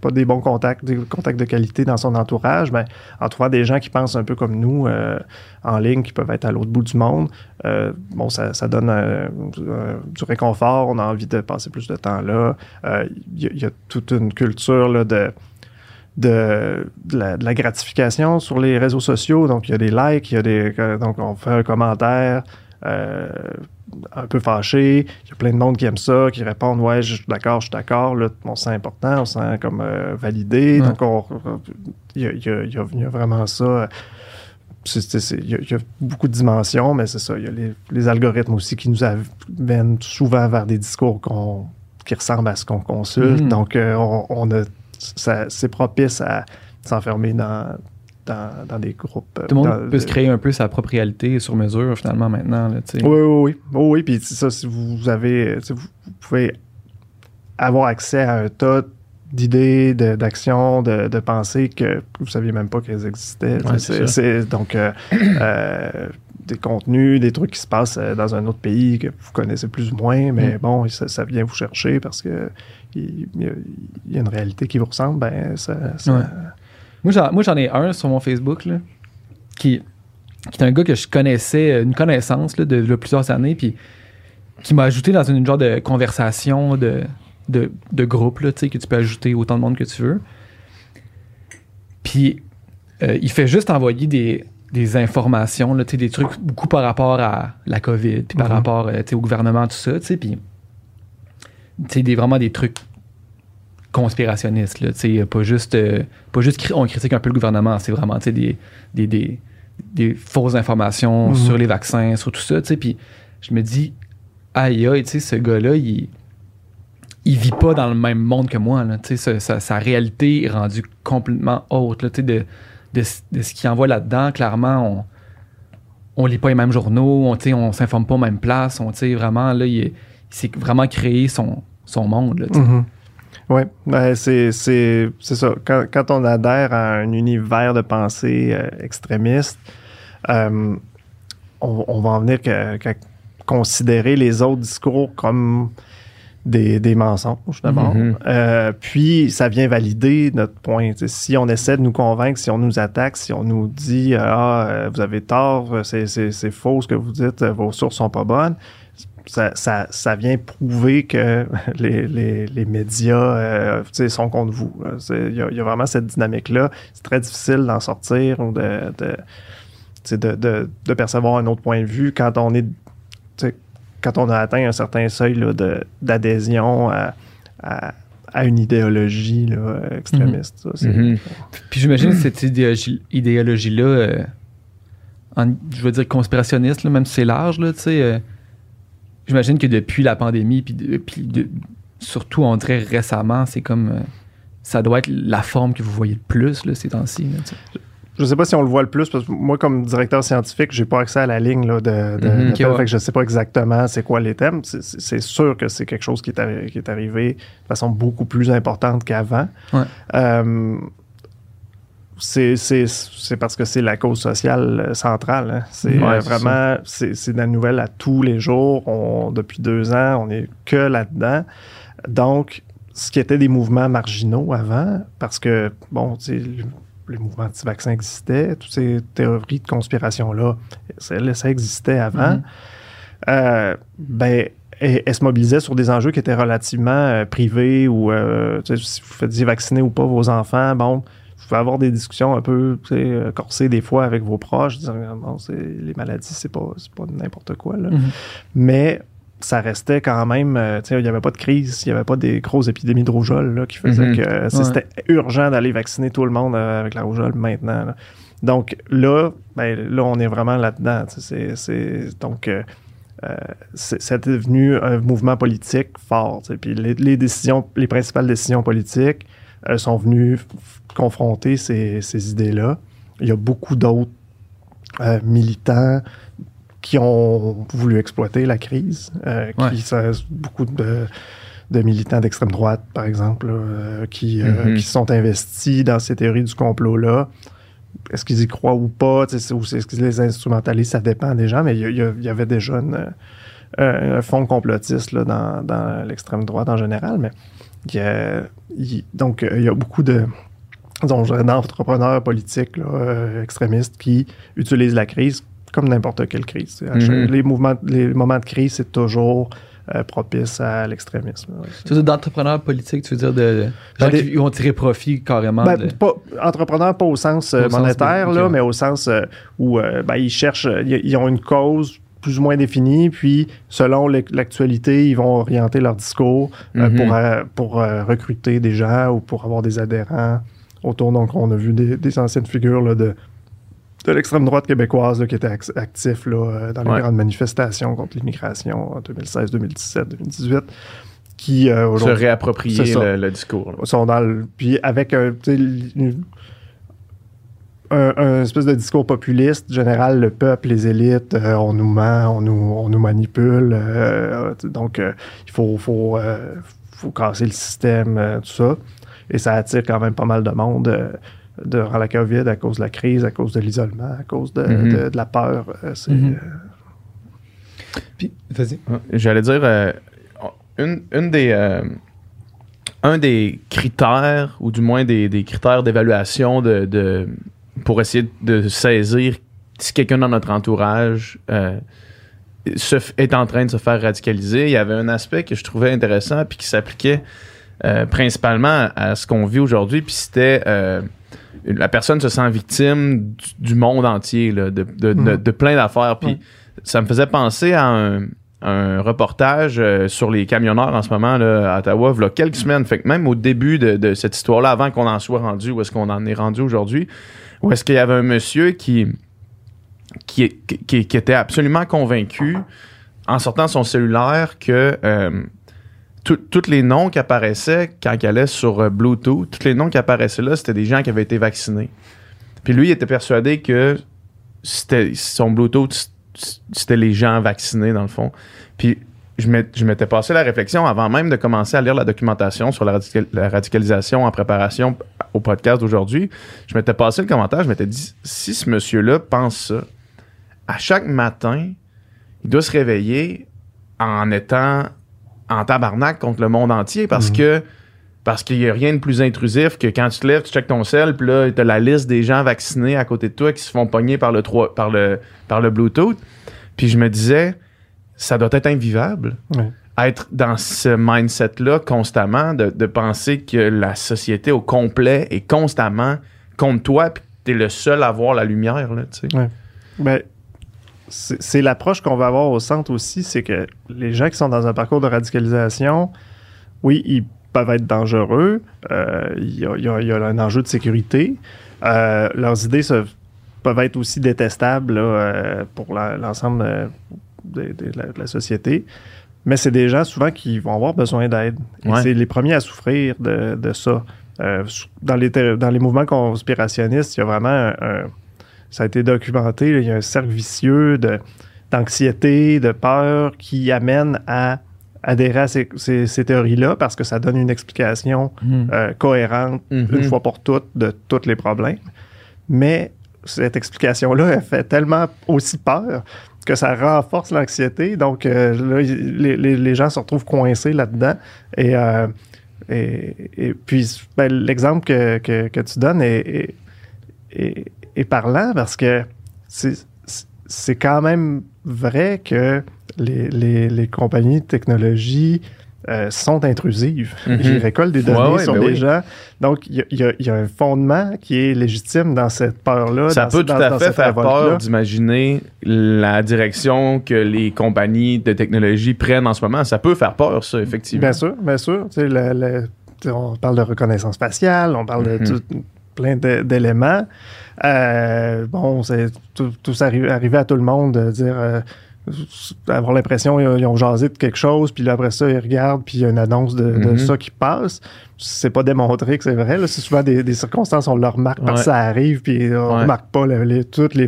pas des bons contacts des contacts de qualité dans son entourage ben, en trouvant des gens qui pensent un peu comme nous euh, en ligne qui peuvent être à l'autre bout du monde euh, bon, ça, ça donne euh, euh, du réconfort, on a envie de passer plus de temps là. Euh, Il y, y a toute une culture là, de, de, de la, de la gratification sur les réseaux sociaux. Donc, il y a des likes, il y a des, euh, donc on fait un commentaire euh, un peu fâché. Il y a plein de monde qui aime ça, qui répondent Ouais, je suis d'accord, je suis d'accord. Là, on se sent important, on se sent comme euh, validé. Ouais. Donc, on- il y y y y a vraiment ça. Il y, a- beaucoup de dimensions, mais c'est ça. Il y a les, les algorithmes aussi qui nous amènent souvent vers des discours qu'on- qui ressemblent à ce qu'on consulte. Mhm. Donc, euh, on, on a, c'est propice à s'enfermer dans, dans, dans des groupes. euh, Tout le monde dans- peut se créer un peu sa propre réalité sur mesure, finalement, maintenant. Là, oui, oui, oui. Oui, oui. Puis c'est ça, si vous avez, sais, vous, vous pouvez avoir accès à un tas d'idées, de- d'actions, de, de pensées que vous saviez même pas qu'elles existaient. Ouais, C'est- c'est ça. c'est donc euh, [clears throat] euh, des contenus, des trucs qui se passent euh, dans un autre pays que vous connaissez plus ou moins, mais Mm. bon, ça, ça vient vous chercher parce que il y, a, une réalité qui vous ressemble. Ben, ça, ça- Ouais. Moi, j'en, ai un sur mon Facebook, là, qui, qui est un gars que je connaissais, euh, une connaissance là, de, de plusieurs années, puis qui m'a ajouté dans une genre de conversation de, de, de groupe, là, tu sais, que tu peux ajouter autant de monde que tu veux. Puis, euh, il fait juste envoyer des, des informations, là, des trucs beaucoup par rapport à la COVID, puis par Mhm. rapport euh, au gouvernement, tout ça, tu sais, puis des, vraiment des trucs conspirationnistes, là, pas juste, euh, pas juste cri- on critique un peu le gouvernement, c'est vraiment, des, des, des, des fausses informations Mhm. sur les vaccins, sur tout ça, puis je me dis, aïe aïe, ce gars-là, il, il vit pas dans le même monde que moi, là, sa, sa- sa réalité est rendue complètement autre, là, de, de, de ce qu'il envoie là-dedans, clairement, on, on lit pas les mêmes journaux, on, on s'informe pas aux mêmes places, on, vraiment, là, il, il s'est vraiment créé son, son monde, là. Mhm. Oui, ben c'est, c'est, c'est ça. Quand, quand on adhère à un univers de pensée euh, extrémiste, euh, on, on va en venir qu'à, considérer les autres discours comme des, des mensonges d'abord. Mhm. Euh, puis ça vient valider notre point. Si on essaie de nous convaincre, si on nous attaque, si on nous dit ah vous avez tort, c'est, c'est, c'est faux ce que vous dites, vos sources sont pas bonnes. Ça, ça, ça vient prouver que [laughs] les, les, les médias euh, sont contre vous. C'est- Il y, a- il y a vraiment cette dynamique-là. C'est très difficile d'en sortir ou de, de, de, de, de percevoir un autre point de vue quand on est quand on a atteint un certain seuil là, d'adhésion à, à, à une idéologie là, extrémiste. ça, Mhm. Puis j'imagine que cette idéologie- idéologie-là, euh, en- je veux dire conspirationniste, là, même si c'est large, là, tu sais, euh, j'imagine que depuis la pandémie, puis, de- puis de- surtout, on dirait récemment, c'est comme. euh, ça doit être la forme que vous voyez le plus là, ces temps-ci. là, tu sais. Je sais pas si on le voit le plus, parce que moi, comme directeur scientifique, j'ai pas accès à la ligne là, de, de, Mhm, fait que je sais pas exactement c'est quoi les thèmes. C'est, sûr que c'est quelque chose qui est, qui est arrivé de façon beaucoup plus importante qu'avant. Ouais. Euh, c'est, c'est, c'est parce que c'est la cause sociale euh, centrale. hein. C'est Ouais, euh, c'est vraiment, c'est, c'est de la nouvelle à tous les jours. On, depuis deux ans, on est que là-dedans. Donc, ce qui était des mouvements marginaux avant, parce que, bon, le, le mouvement anti-vaccin existait, toutes ces théories de conspiration-là, ça, ça existait avant. Mhm. Euh, ben, elle se mobilisait sur des enjeux qui étaient relativement euh, privés ou euh, si vous faisiez vacciner ou pas vos enfants, bon, pouvez avoir des discussions un peu euh, corsées des fois avec vos proches, disant bon, c'est, les maladies, c'est pas, pas n'importe quoi. Là. Mhm. Mais ça restait quand même, euh, il n'y avait pas de crise, il n'y avait pas des grosses épidémies de rougeole là, qui faisaient Mhm. que euh, Ouais. c'était urgent d'aller vacciner tout le monde euh, avec la rougeole maintenant. là. Donc là, ben, là, on est vraiment là-dedans. C'est, donc, euh, c'est, devenu un mouvement politique fort. Puis les, les décisions, les principales décisions politiques sont venues confronter ces, ces idées-là. Il y a beaucoup d'autres euh, militants qui ont voulu exploiter la crise, euh, qui ça- beaucoup de, de militants d'extrême droite, par exemple, là, euh, qui, euh, Mhm. qui sont investis dans ces théories du complot-là. Est-ce qu'ils y croient ou pas, ou est-ce qu'ils les instrumentalisent, ça dépend des gens, mais il y, avait déjà une, un fond complotiste là, dans, dans l'extrême droite en général, mais il y a- il- donc il y a beaucoup de d'entrepreneurs politiques là, euh, extrémistes qui utilisent la crise comme n'importe quelle crise. Mhm. Les mouvements, les moments de crise, c'est toujours euh, propice à l'extrémisme. ouais. Tu veux dire d'entrepreneurs politiques, tu veux dire de de gens Ben, des- qui vont tirer profit carrément Ben, de... pas, entrepreneur, pas au sens euh, Au sens monétaire, de- là, mais au sens euh, où ben, ils cherchent, ils, ont une cause plus ou moins définie, puis selon l'actualité, ils vont orienter leur discours Mhm. pour, pour recruter des gens ou pour avoir des adhérents autour. Donc, on a vu des, des anciennes figures là, de, de l'extrême droite québécoise là, qui étaient ac- actifs là, euh, dans les Ouais. grandes manifestations contre l'immigration en 2016, 2017, 2018, qui euh, Se réapproprier le, le discours. sont dans le. Puis avec un, espèce de discours populiste, général, le peuple, les élites, euh, on nous ment, on nous, on nous manipule. euh, donc, il faut, faut, faut casser le système, tout ça. Et ça attire quand même pas mal de monde euh, durant la COVID à cause de la crise, à cause de l'isolement, à cause de, Mhm. de- de la peur. euh, c'est, Mhm. euh, Puis, vas-y. J'allais dire, euh, une, une des, euh, un des critères, ou du moins des, des critères d'évaluation de, de- pour essayer de saisir si quelqu'un dans notre entourage euh, se est en train de se faire radicaliser, il y avait un aspect que je trouvais intéressant puis qui s'appliquait euh, principalement à ce qu'on vit aujourd'hui, puis c'était euh, la personne se sent victime du, du monde entier, là, de, de, de- de plein d'affaires. Puis Ouais. ça me faisait penser à un, un reportage euh, sur les camionneurs en ce moment là, à Ottawa, il y a quelques semaines. Fait que même au début de, cette histoire-là, avant qu'on en soit rendu, où est-ce qu'on en est rendu aujourd'hui, où est-ce qu'il y avait un monsieur qui, qui, qui, qui était absolument convaincu, en sortant son cellulaire, que tous les noms qui apparaissaient quand il allait sur euh, Bluetooth, tous les noms qui apparaissaient là, c'était des gens qui avaient été vaccinés. Puis lui, il était persuadé que c'était son Bluetooth, c'était les gens vaccinés, dans le fond. Puis je m'ét- je m'étais passé la réflexion avant même de commencer à lire la documentation sur la, la radicalisation en préparation au podcast d'aujourd'hui. Je m'étais passé le commentaire, je m'étais dit, si ce monsieur-là pense ça, à chaque matin, il doit se réveiller en étant en tabarnak contre le monde entier parce Mhm. que parce qu'il n'y a rien de plus intrusif que quand tu te lèves, tu checkes ton sel, puis là, tu as la liste des gens vaccinés à côté de toi qui se font pogner par le, trois- par le, par le Bluetooth. Puis je me disais, ça doit être invivable. Ouais. Être dans ce mindset-là constamment, de, de penser que la société au complet est constamment contre toi, puis tu es le seul à voir la lumière. Là, tu sais. Ben, c'est l'approche qu'on va avoir au centre aussi, c'est que les gens qui sont dans un parcours de radicalisation, oui, ils peuvent être dangereux, euh, il y, a, il y a- il y a un enjeu de sécurité, euh, leurs idées se- peuvent être aussi détestables là, euh, pour l'ensemble de, de la, de la société, mais c'est des gens souvent qui vont avoir besoin d'aide. Ouais. c'est les premiers à souffrir de, ça. Dans, les, ter- dans les mouvements conspirationnistes, il y a vraiment un- un ça a été documenté, là, il y a un cercle vicieux de, d'anxiété, de peur qui amène à adhérer à ces, ces- ces théories-là parce que ça donne une explication Mhm. euh, cohérente Mhm. une fois pour toutes de tous les problèmes. Mais cette explication-là, elle fait tellement aussi peur que ça renforce l'anxiété. Donc, euh, là, les, les- les gens se retrouvent coincés là-dedans. Et, euh, et, et puis, ben, l'exemple que, que- que tu donnes est, est- est- est parlant parce que c'est quand même vrai que les, les- les compagnies de technologie euh, sont intrusives. Mhm. Ils récoltent des données Ouais, ouais, sur ben les oui. gens. Donc, il y a- y, y un fondement qui est légitime dans cette peur-là. Ça dans- peut tout dans- à dans fait faire peur d'imaginer la direction que les compagnies de technologie prennent en ce moment. Ça peut faire peur, ça, effectivement. Bien sûr, bien sûr. On parle de reconnaissance faciale, on parle Mhm. de tout- plein d'éléments. Euh, bon, c'est tout, tout ça arri- arrivé à tout le monde de dire. euh, avoir l'impression qu'ils ont- ils ont jasé de quelque chose, puis là, après ça, ils regardent, puis il y a une annonce de, de Mhm. ça qui passe. C'est pas démontré que c'est vrai. C'est souvent des, des circonstances, on le remarque parce que ça arrive, puis on Ouais. remarque pas les, les- toutes les,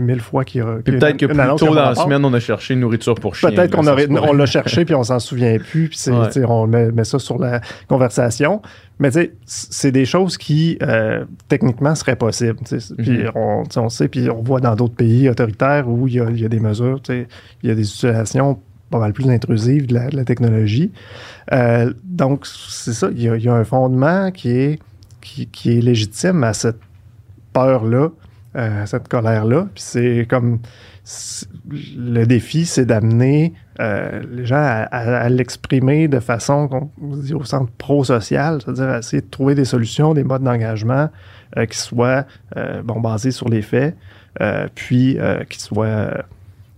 mille fois qu'il y a. Puis peut-être que plus tôt dans la semaine, on a cherché une nourriture pour chien. Peut-être qu'on on l'a cherché puis on s'en souvient plus, puis Ouais. on met, met ça sur la conversation. Mais c'est des choses qui euh, techniquement seraient possibles. Puis Mhm. on, sait, puis on voit dans d'autres pays autoritaires où il y a, il y a des mesures, il y a des utilisations pas mal plus intrusives de la, technologie. Euh, donc c'est ça, il y, a, un fondement qui est qui, qui est légitime à cette peur-là, euh, à cette colère-là. Puis c'est comme le défi, c'est d'amener euh, les gens à, l'exprimer de façon qu'on dit au centre pro-social, c'est-à-dire essayer de trouver des solutions, des modes d'engagement qui soient basés sur les faits, puis qui soient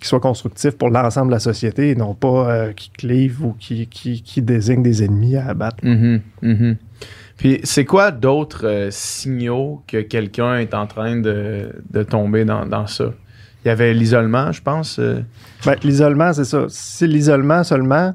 qui soient constructifs pour l'ensemble de la société et non pas euh, qui clivent ou qui, qui, qui désignent des ennemis à abattre. Mhm, mhm. Puis c'est quoi d'autres euh, signaux que quelqu'un est en train de, de tomber dans, dans ça? Il y avait l'isolement, je pense. euh. Ben, l'isolement, c'est ça. Si l'isolement seulement,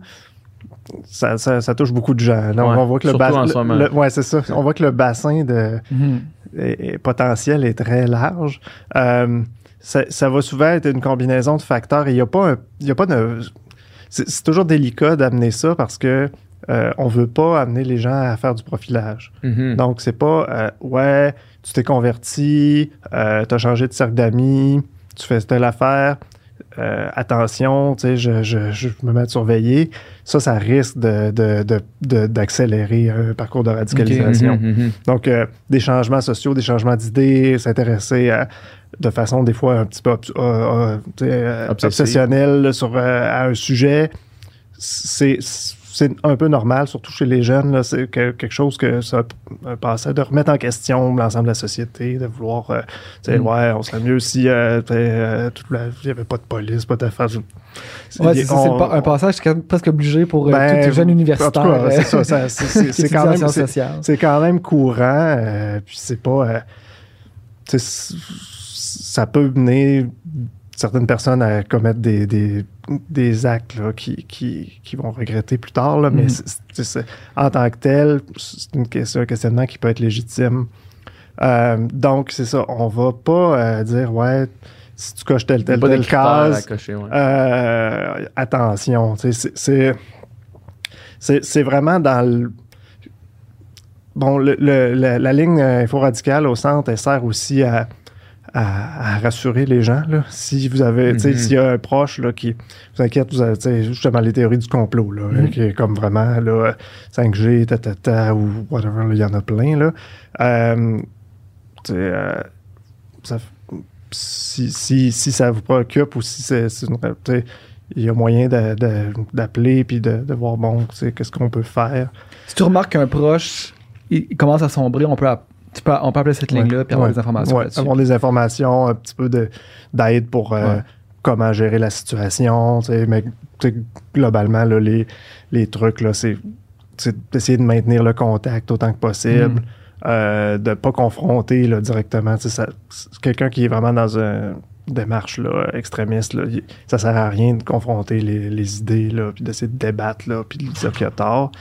ça, ça- ça touche beaucoup de gens. Donc, Ouais, on voit que le bassin. ouais, c'est ça. On voit que le bassin de, Mhm. est- est potentiel est très large. Euh, ça, ça va souvent être une combinaison de facteurs et il n'y a pas un- y a pas de. C'est toujours délicat d'amener ça parce que euh, on veut pas amener les gens à faire du profilage. Mhm. Donc, c'est pas euh, ouais, tu t'es converti, euh, tu as changé de cercle d'amis, tu fais telle affaire, euh, attention, tu sais, je, je, je me mets à surveiller. Ça, ça risque de, de, de- de- d'accélérer un parcours de radicalisation. Mhm, mhm. Donc, euh, des changements sociaux, des changements d'idées, s'intéresser à- de façon des fois un petit peu euh, obsessionnelle sur, à un sujet. C'est, c'est un peu normal, surtout chez les jeunes. là. c'est que- quelque chose que ça un passé de remettre en question l'ensemble de la société, de vouloir, euh, tu sais, Mm. ouais, on serait mieux si euh, euh, il n'y avait pas de police, pas d'affaires. Ouais, c'est un passage presque obligé pour Ben, tous les jeunes universitaires. c'est ça, quand même, quand courant, puis c'est pas. ça peut mener certaines personnes à commettre des, des, des actes là, qui, qui, qui vont regretter plus tard, là, mais Mhm. c'est- c'est- c'est- en tant que tel, c'est un questionnement qui peut être légitime. Euh, donc, c'est ça, on va pas euh, dire, ouais, si tu coches telle, telle, telle case, cocher, ouais. euh, attention, c'est- c'est vraiment dans le bon le, le- la, la ligne info-radicale au centre elle sert aussi à, à, à rassurer les gens là. si vous avez sais Mhm. s'il y a un proche là qui vous inquiète vous avez justement les théories du complot là Mhm. qui est comme vraiment là 5G ta, ta, ta, ou whatever il y en a plein là Euh, euh, ça si, si, si ça vous préoccupe ou si c'est il y a moyen d'appeler puis de, de voir bon qu'est-ce qu'on peut faire Si tu remarques qu'un proche il, commence à sombrer, on peut, app- tu peux- on peut appeler cette ligne-là puis avoir des informations avoir des informations un petit peu de d'aide pour euh, comment gérer la situation tu sais, mais tu sais, globalement là, les, les trucs là c'est d'essayer de maintenir le contact autant que possible Mhm. euh, de pas confronter là, directement quelqu'un qui est vraiment dans une démarche là, extrémiste là, il- ça sert à rien de confronter les, les idées là, puis d'essayer de débattre là, puis de dire qu'il y a tort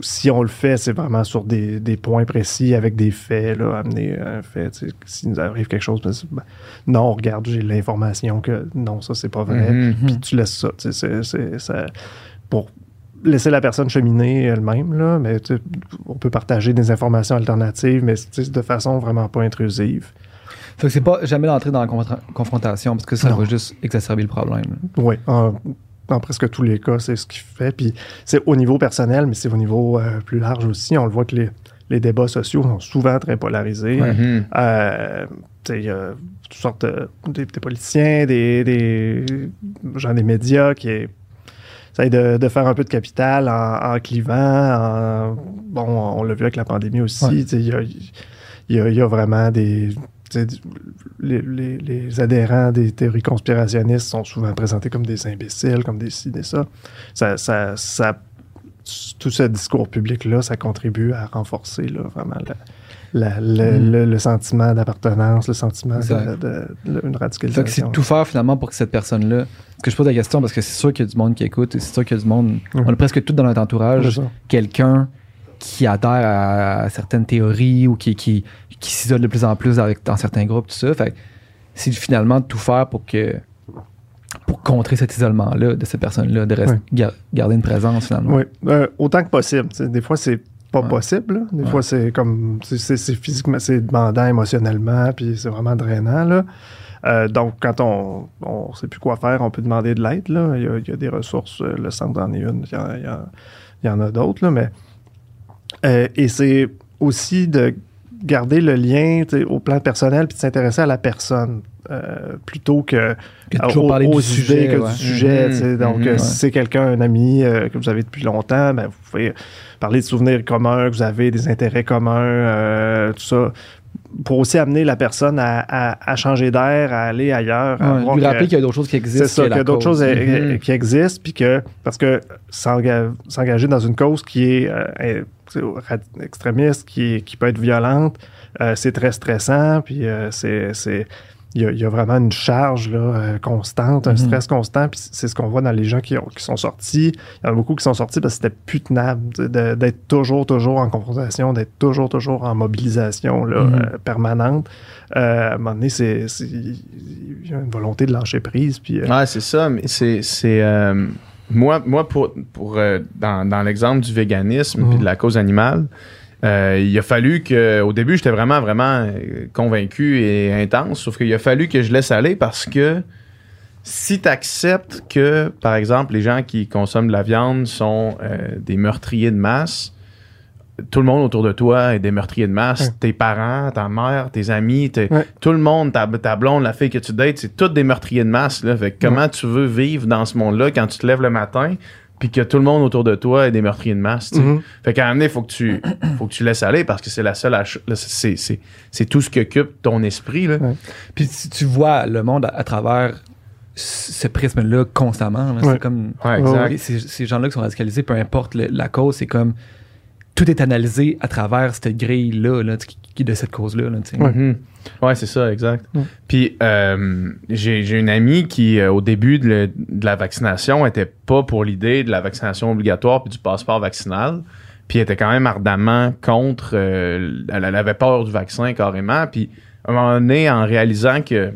si on le fait, c'est vraiment sur des, des points précis avec des faits, là, amener un fait. S'il nous arrive quelque chose, ben, ben, non, regarde, j'ai l'information que non, ça, c'est pas vrai. Mhm. Puis tu laisses ça. ça- pour, laisser la personne cheminer elle-même, là, mais on peut partager des informations alternatives, mais de façon vraiment pas intrusive. Fait que c'est pas jamais d'entrer dans la confron- confrontation parce que ça Non. va juste exacerber le problème. Oui, en, dans presque tous les cas, c'est ce qu'il fait. Puis c'est au niveau personnel, mais c'est au niveau euh, plus large aussi. On le voit que les, les débats sociaux sont souvent très polarisés. Mhm. Euh, tu sais, il y a toutes sortes de des, des politiciens, des, des gens des médias qui essayent de, de faire un peu de capital en, en clivant. en- bon, on l'a vu avec la pandémie aussi. Ouais. tu sais, Il y, a, il y a- il y a vraiment des. Les, les- les adhérents des théories conspirationnistes sont souvent présentés comme des imbéciles, comme des ci, des ça. Ça, ça, ça- tout ce discours public-là, ça contribue à renforcer là, vraiment la- la- le, Mm. le- le sentiment d'appartenance, le sentiment de, de- de- une radicalisation. c'est tout faire finalement pour que cette personne-là. Parce que je pose la question parce que c'est sûr qu'il y a du monde qui écoute et c'est sûr qu'il y a du monde. On a presque tout dans notre entourage quelqu'un qui adhère à, à certaines théories ou qui, qui, qui s'isole de plus en plus avec, dans certains groupes, tout ça. Fait que c'est finalement de tout faire pour que pour contrer cet isolement-là de cette personne-là, de rester, gar- garder une présence finalement. Oui, euh, autant que possible. Des fois, c'est pas Ouais. possible. là. Des Ouais. fois, c'est comme. c'est- physiquement, c'est demandant émotionnellement, puis c'est vraiment drainant. Là. Euh, donc, quand on ne sait plus quoi faire, on peut demander de l'aide. Il y, a, il y a des ressources. euh, Le centre en est une. Il y en, il y en- il y en a d'autres. Mais, euh, et c'est aussi de garder le lien au plan personnel puis de s'intéresser à la personne euh, plutôt que Que toujours aux- parler aux du sujet. idées que ouais. du sujet. Mhm. Donc, mhm, euh, ouais. si c'est quelqu'un, un ami euh, que vous avez depuis longtemps, ben, vous pouvez parler de souvenirs communs, que vous avez des intérêts communs, euh, tout ça, pour aussi amener la personne à, à- à changer d'air, à aller ailleurs. à Ouais, voir lui rappeler qu'il y a d'autres choses qui existent. c'est ça, qu'il y a d'autres choses euh, Mhm. qui existent, puis que, parce que s'enga- s'engager dans une cause qui est extrémiste, qui, qui peut être violente, euh, c'est très stressant, puis euh, c'est. c'est- il y, a, il y a vraiment une charge là, euh, constante, un Mhm. stress constant, puis c'est ce qu'on voit dans les gens qui, ont- qui sont sortis. Il y en a beaucoup qui sont sortis parce que c'était plus tenable tu sais, de- d'être toujours, toujours en confrontation, d'être toujours, toujours en mobilisation là, Mhm. euh, permanente. Euh, à un moment donné, c'est, c'est- il y a une volonté de lâcher prise. Puis, euh, Ouais, c'est ça, mais c'est. Moi, moi, pour, pour euh, dans, dans l'exemple du véganisme puis de la cause animale, euh, il a fallu que. Au début, j'étais vraiment, vraiment euh, convaincu et intense, sauf qu'il a fallu que je laisse aller parce que si tu acceptes que, par exemple, les gens qui consomment de la viande sont euh, des meurtriers de masse, tout le monde autour de toi est des meurtriers de masse. Ouais. Tes parents, ta mère, tes amis, tes- Ouais. tout le monde, ta, ta blonde, la fille que tu dates, c'est tous des meurtriers de masse. Là. Fait que comment tu veux vivre dans ce monde-là quand tu te lèves le matin puis que tout le monde autour de toi est des meurtriers de masse? Mhm. Fait qu'à un moment donné, il faut que tu faut que tu laisses aller parce que c'est la seule c'est, c'est, c'est tout ce qui occupe ton esprit. Là. Ouais. Puis si tu vois le monde à, à travers ce prisme-là constamment, là, Ouais. c'est comme Ouais, exact. Et Ces, ces gens-là qui sont radicalisés, peu importe le- la cause, c'est comme tout est analysé à travers cette grille-là, là, qui, de cette cause-là. Là. Mhm. Ouais, c'est ça, exact. Puis euh, j'ai j'ai une amie qui, euh, au début de, le- de la vaccination, était pas pour l'idée de la vaccination obligatoire puis du passeport vaccinal. Puis elle était quand même ardemment contre. euh, elle, elle avait peur du vaccin carrément. Puis à un moment donné, en réalisant que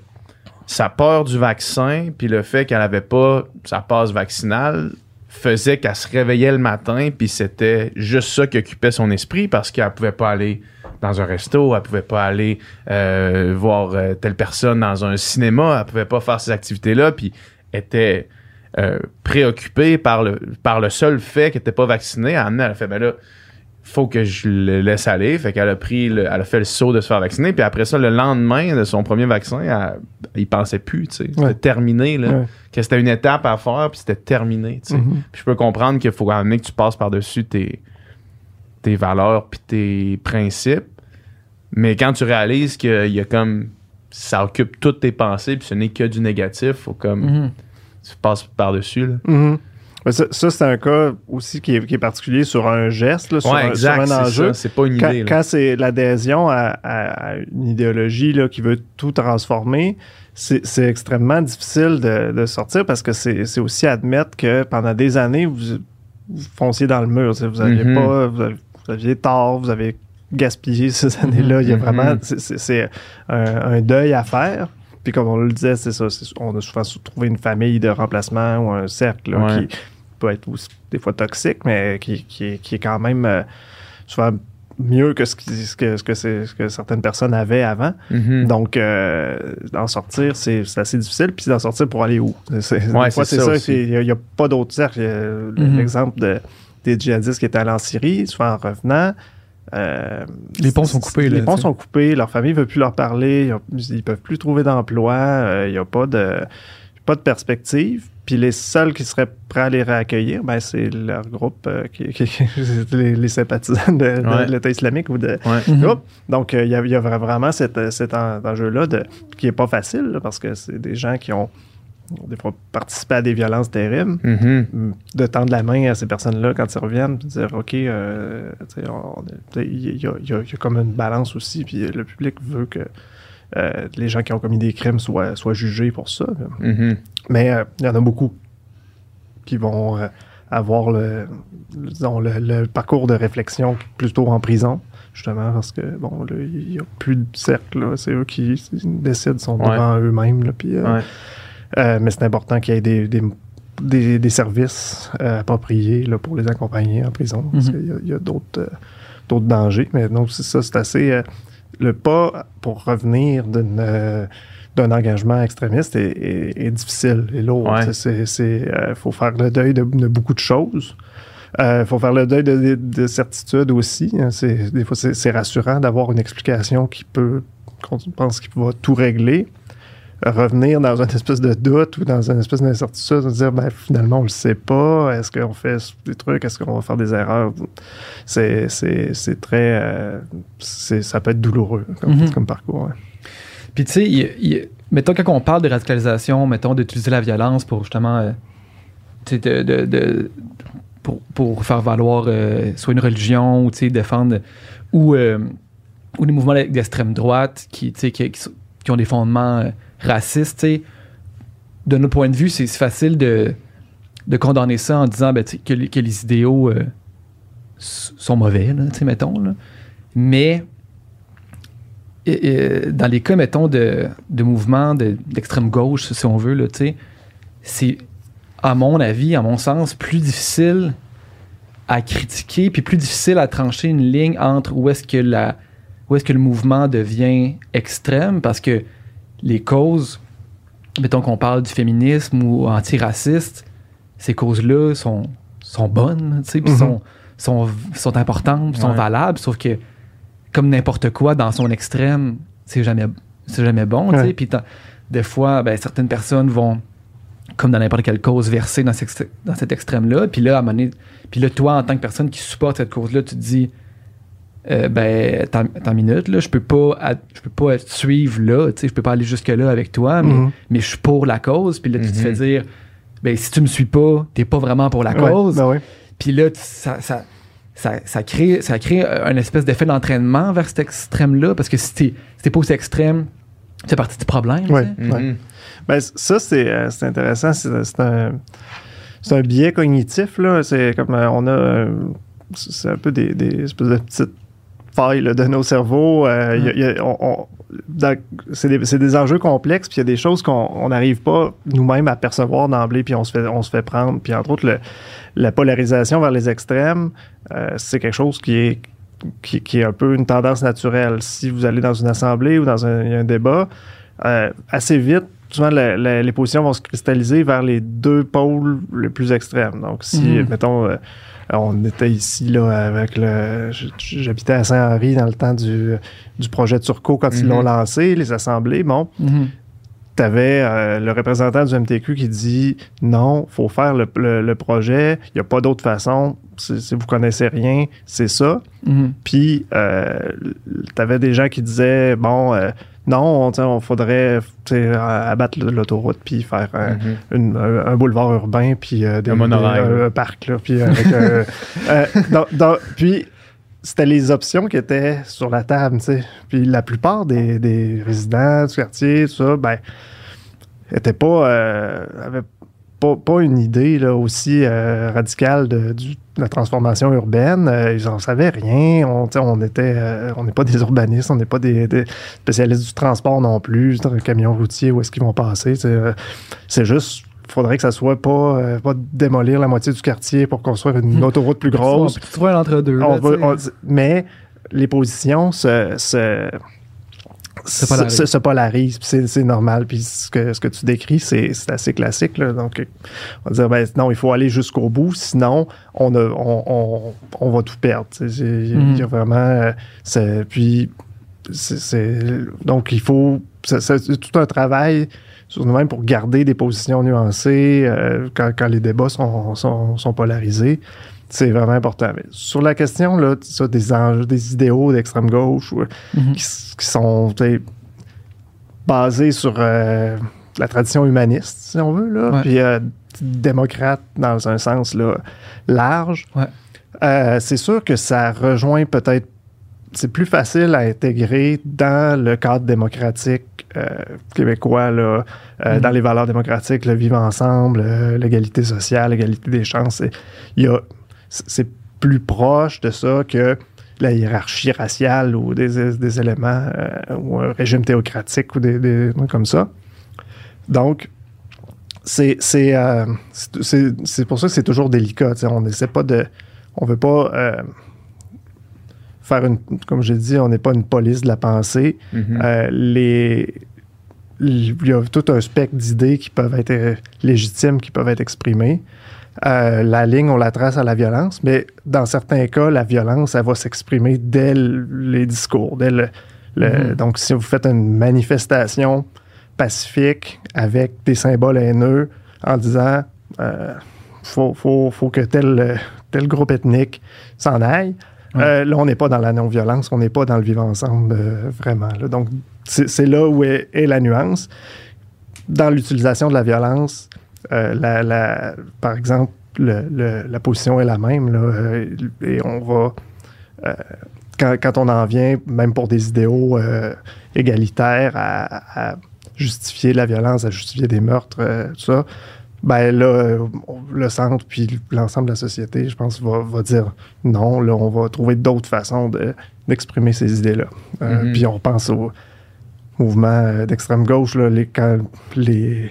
sa peur du vaccin, puis le fait qu'elle avait pas sa passe vaccinale, faisait qu'elle se réveillait le matin, puis c'était juste ça qui occupait son esprit parce qu'elle pouvait pas aller dans un resto, elle pouvait pas aller euh, voir euh, telle personne dans un cinéma, elle pouvait pas faire ces activités-là, puis était euh, préoccupée par le, seul fait qu'elle n'était pas vaccinée. Elle elle fait, ben là, faut que je le laisse aller. Fait qu'elle a pris, le- elle a fait le saut de se faire vacciner, puis après ça, le lendemain de son premier vaccin, elle, il pensait plus, tu sais. C'était Ouais. terminé, là. Ouais. Que c'était une étape à faire, puis c'était terminé, tu sais. Mhm. Puis je peux comprendre qu'il faut amener que tu passes par-dessus tes, tes valeurs puis tes principes. Mais quand tu réalises qu'il y a comme. Ça occupe toutes tes pensées, puis ce n'est que du négatif, faut comme. Mhm. Tu passes par-dessus, là. Mhm. Mais Ça, ça, c'est un cas aussi qui est, qui est particulier sur un geste, là, sur, ouais, un, sur un enjeu. C'est pas une Quand, idée, là. quand c'est l'adhésion à, à- à une idéologie là, qui veut tout transformer, c'est extrêmement difficile de, de sortir parce que c'est aussi admettre que pendant des années, vous, vous fonciez dans le mur. Vous aviez Mhm. pas, vous, avez- vous aviez tort, vous avez gaspillé [laughs] ces années-là. Il y a Mhm. vraiment, c'est- un, un deuil à faire. Puis comme on le disait, c'est ça. On a souvent trouvé une famille de remplacement ou un cercle là, Ouais. qui peut être aussi des fois toxique, mais qui, qui, est- qui est quand même euh, souvent mieux que ce, qui- ce que, ce, que c'est- ce que certaines personnes avaient avant. Mhm. Donc, euh, d'en sortir, c'est assez difficile. Puis d'en sortir pour aller où? C'est- des Ouais, fois, c'est c'est ça ça. Il n'y a, pas d'autre cercle. Mhm. L'exemple de, des djihadistes qui étaient allés en Syrie, souvent en revenant. euh, Les ponts sont coupés, là, Les ponts sont coupés. Leur famille ne veut plus leur parler. Ils, ils peuvent plus trouver d'emploi. euh, Il n'y a pas de, pas de perspective. Puis les seuls qui seraient prêts à les réaccueillir, ben, c'est leur groupe, euh, qui, qui- [laughs] les, les sympathisants de, de Ouais. l'État islamique ou de, Ouais. Mhm. groupe. Donc, euh, il y, a, il y a vraiment cet, cet en- enjeu-là de- qui n'est pas facile là, parce que c'est des gens qui ont des fois participé à des violences terribles. Mhm. De tendre la main à ces personnes-là quand ils reviennent, puis de dire OK, euh, il y, y a comme une balance aussi, puis le public veut que euh, les gens qui ont commis des crimes soient, soient jugés pour ça. Mhm. Mais euh, il y en a beaucoup qui vont euh, avoir le, le- disons, le, le parcours de réflexion plutôt en prison, justement, parce que, bon, il n'y a plus de cercle, c'est eux qui décident, sont Ouais. devant eux-mêmes, Ouais. mais c'est important qu'il y ait des, des, des- des services euh, appropriés là, pour les accompagner en prison, parce Mhm. qu'il y a, d'autres euh, d'autres dangers, mais donc, c'est ça, c'est assez... euh, le pas pour revenir d'une... euh, d'un engagement extrémiste est, est- est difficile et lourd. Il euh, faut faire le deuil de, de beaucoup de choses. Il faut faire le deuil de, de, de certitudes aussi. hein. Des fois, c'est, c'est rassurant d'avoir une explication qui peut, qu'on pense qu'il va tout régler. Revenir dans une espèce de doute ou dans une espèce d'incertitude, de dire ben, finalement on le sait pas, est-ce qu'on fait des trucs, est-ce qu'on va faire des erreurs, c'est, c'est, c'est très euh, c'est, ça peut être douloureux comme, Mhm. comme parcours. Puis tu sais, mettons quand on parle de radicalisation, mettons d'utiliser la violence pour justement, euh, tu de, de- de- pour, pour faire valoir euh, soit une religion ou défendre ou euh, ou des mouvements d'extrême droite qui qui, qui qui ont des fondements sais. De notre point de vue, c'est facile de condamner ça en disant ben, que, les- idéaux euh, sont mauvais, là, mettons. Mais dans les cas, mettons, de, de mouvements de- d'extrême gauche, si on veut, c'est, à mon avis, à mon sens, plus difficile à critiquer, puis plus difficile à trancher une ligne entre où où est-ce que le mouvement devient extrême, parce que les causes, mettons qu'on parle du féminisme ou antiraciste, ces causes-là sont, sont bonnes, tu sais, puis Mhm. sont, sont, sont importantes, sont Ouais. valables, sauf que comme n'importe quoi dans son extrême, c'est jamais, c'est jamais bon. tu sais. Puis des fois, ben, certaines personnes vont, comme dans n'importe quelle cause, verser dans, cet- dans cet extrême-là. Puis là, à un moment donné- puis là, toi, en tant que personne qui supporte cette cause-là, tu te dis, euh, ben, une minute, là, je peux pas, je peux pas te suivre là, tu sais, je peux pas aller jusque-là avec toi, mais, Mhm. mais je suis pour la cause. Puis là, tu te Mhm. fais dire, ben, si tu me suis pas, t'es pas vraiment pour la Ouais, cause. ben ouais. Puis là, ça, ça, ça, ça crée, ça crée un espèce d'effet d'entraînement vers cet extrême-là, parce que si t'es si t'es pas aussi extrême, tu fais partie du problème. tu Ouais. Mhm. Ben, ça, c'est euh, c'est intéressant. C'est c'est un, c'est un biais cognitif. là. C'est comme euh, on a. euh, c'est un peu des, des espèces de petites failles là, de nos cerveaux. Euh, il y a- il y a- on- on- dans- c'est des, enjeux complexes, puis il y a des choses qu'on on n'arrive pas nous-mêmes à percevoir d'emblée, puis on se fait, on se fait prendre. Puis entre autres, le- la polarisation vers les extrêmes, euh, c'est quelque chose qui est, qui, qui est un peu une tendance naturelle. Si vous allez dans une assemblée ou dans un, débat, euh, assez vite, souvent la- la- les positions vont se cristalliser vers les deux pôles les plus extrêmes. Donc, si, Mhm. mettons, euh, on était ici là avec le. J'habitais à Saint-Henri dans le temps du, du projet Turco quand ils Mhm. l'ont lancé, les assemblées. Bon, Mhm. tu avais le représentant du MTQ qui dit non, faut faire le, le- le projet, il n'y a pas d'autre façon. Si, vous connaissez rien, c'est ça. Mhm. Puis, tu avais des gens qui disaient, bon, euh, non, on, on faudrait abattre l'autoroute, puis faire un, Mhm. une- un, un boulevard urbain, puis euh, des- Un monorail, des- là. un parc, là, puis avec, euh, [laughs] euh, dans- dans- puis c'était les options qui étaient sur la table, tu sais. Puis la plupart des, des résidents du quartier, tout ça, ben, étaient pas, euh, avaient pas, pas une idée là, aussi euh, radicale de, du- de la transformation urbaine. Euh, ils en savaient rien. On, on était, euh, on n'est pas des urbanistes, on n'est pas des, des spécialistes du transport non plus, dans le camion routier, où est-ce qu'ils vont passer. C'est juste faudrait que ça soit pas, euh, pas démolir la moitié du quartier pour construire une autoroute plus grosse. On sais. on- mais les positions se, se, Se polarisent. se- c'est normal. Puis ce que, ce que tu décris, c'est c'est assez classique. là. Donc, on va dire, ben, non, il faut aller jusqu'au bout, sinon, on, a- on, on- on va tout perdre. Il y a- vraiment. euh, c'est- puis, c'est- donc, il faut. c'est- C'est tout un travail sur nous-mêmes pour garder des positions nuancées euh, quand, quand les débats sont, sont, sont polarisés. C'est vraiment important. Mais sur la question là, ça, des, enjeux, des idéaux d'extrême gauche ou, Mhm. qui, sont basés sur euh, la tradition humaniste, si on veut, là, Ouais. puis euh, démocrate dans un sens là, large. Ouais. Euh, c'est sûr que ça rejoint peut-être. C'est plus facile à intégrer dans le cadre démocratique euh, québécois, là, euh, Mhm. dans les valeurs démocratiques, le vivre ensemble, euh, l'égalité sociale, l'égalité des chances. Il y a- c'est plus proche de ça que la hiérarchie raciale ou des, des éléments euh, ou un régime théocratique ou des, des comme ça. Donc, c'est euh, c'est- pour ça que c'est toujours délicat. On n'essaie pas de. On veut pas euh, faire une. Comme j'ai dit, on n'est pas une police de la pensée. Les, il y a tout un spectre d'idées qui peuvent être légitimes, qui peuvent être exprimées. Euh, la ligne, on la trace à la violence, mais dans certains cas, la violence, elle va s'exprimer dès le- les discours. Dès le, le- Mhm. Donc, si vous faites une manifestation pacifique avec des symboles haineux en disant euh, faut, faut, faut que tel, tel groupe ethnique s'en aille, Ouais. euh, là, on n'est pas dans la non-violence, on n'est pas dans le vivre ensemble euh, vraiment. là. Donc, c'est c'est là où est, est la nuance. Dans l'utilisation de la violence, euh, la, la- par exemple, le- le- la position est la même. Là, euh, et on va. euh, quand, quand on en vient, même pour des idéaux égalitaires, à, à justifier la violence, à justifier des meurtres, tout ça, ben là, le centre puis l'ensemble de la société, je pense, va, va dire non, là, on va trouver d'autres façons de- d'exprimer ces idées-là. Euh, Mhm. Puis on pense au mouvement d'extrême gauche, là, les, quand les,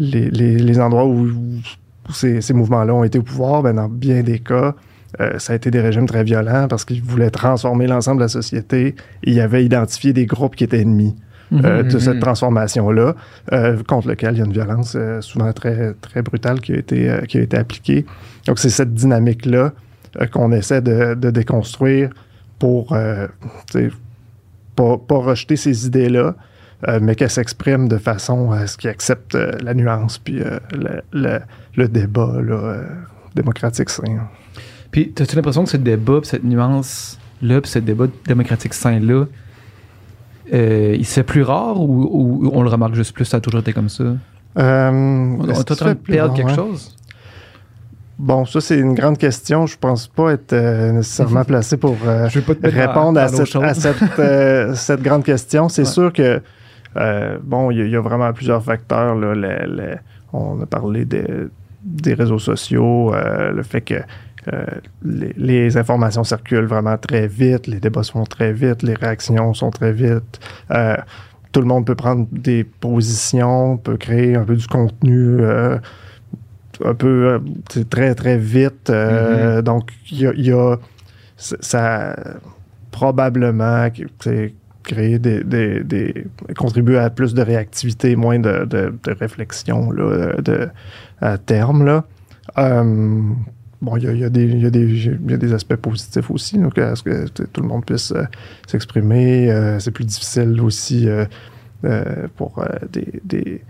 les, les- les endroits où, où ces, ces mouvements-là ont été au pouvoir, ben, dans bien des cas, euh, ça a été des régimes très violents parce qu'ils voulaient transformer l'ensemble de la société et ils avaient identifié des groupes qui étaient ennemis euh, de Mhm. cette transformation-là, euh, contre lequel il y a une violence euh, souvent très, très brutale qui a été, qui a été appliquée. Donc, c'est cette dynamique-là qu'on essaie de, de déconstruire pour pas, pas rejeter ces idées-là, mais qu'elles s'expriment de façon à ce qu'ils acceptent euh, la nuance puis euh, le, le- le débat là, euh, démocratique sain. Puis, as-tu l'impression que ce débat, cette nuance-là, ce débat démocratique sain-là, euh, il fait plus rare ou, ou on le remarque juste plus, ça a toujours été comme ça? Euh, On est en train de perdre quelque ouais? chose? Bon, ça, c'est une grande question. Je pense pas être euh, nécessairement [laughs] placé pour euh, Je vais pas te mettre répondre à, cette, chaude. à cette, euh, cette grande question. C'est Ouais. sûr que, euh, bon, il y, a- il y a vraiment plusieurs facteurs. Là, on a parlé des- des réseaux sociaux, euh, le fait que euh, les, les informations circulent vraiment très vite, les débats se font très vite, les réactions sont très vite. Tout le monde peut prendre des positions, peut créer un peu du contenu un peu très très vite. euh, Donc il y a, y a- ça- probablement créer des, des, contribuer à plus de réactivité, moins de, de, réflexion là, de, à terme là. Euh, Bon, il y a, y a y y a des aspects positifs aussi, donc à ce que tout le monde puisse euh, s'exprimer. euh, c'est plus difficile aussi euh, euh, pour euh, des, des,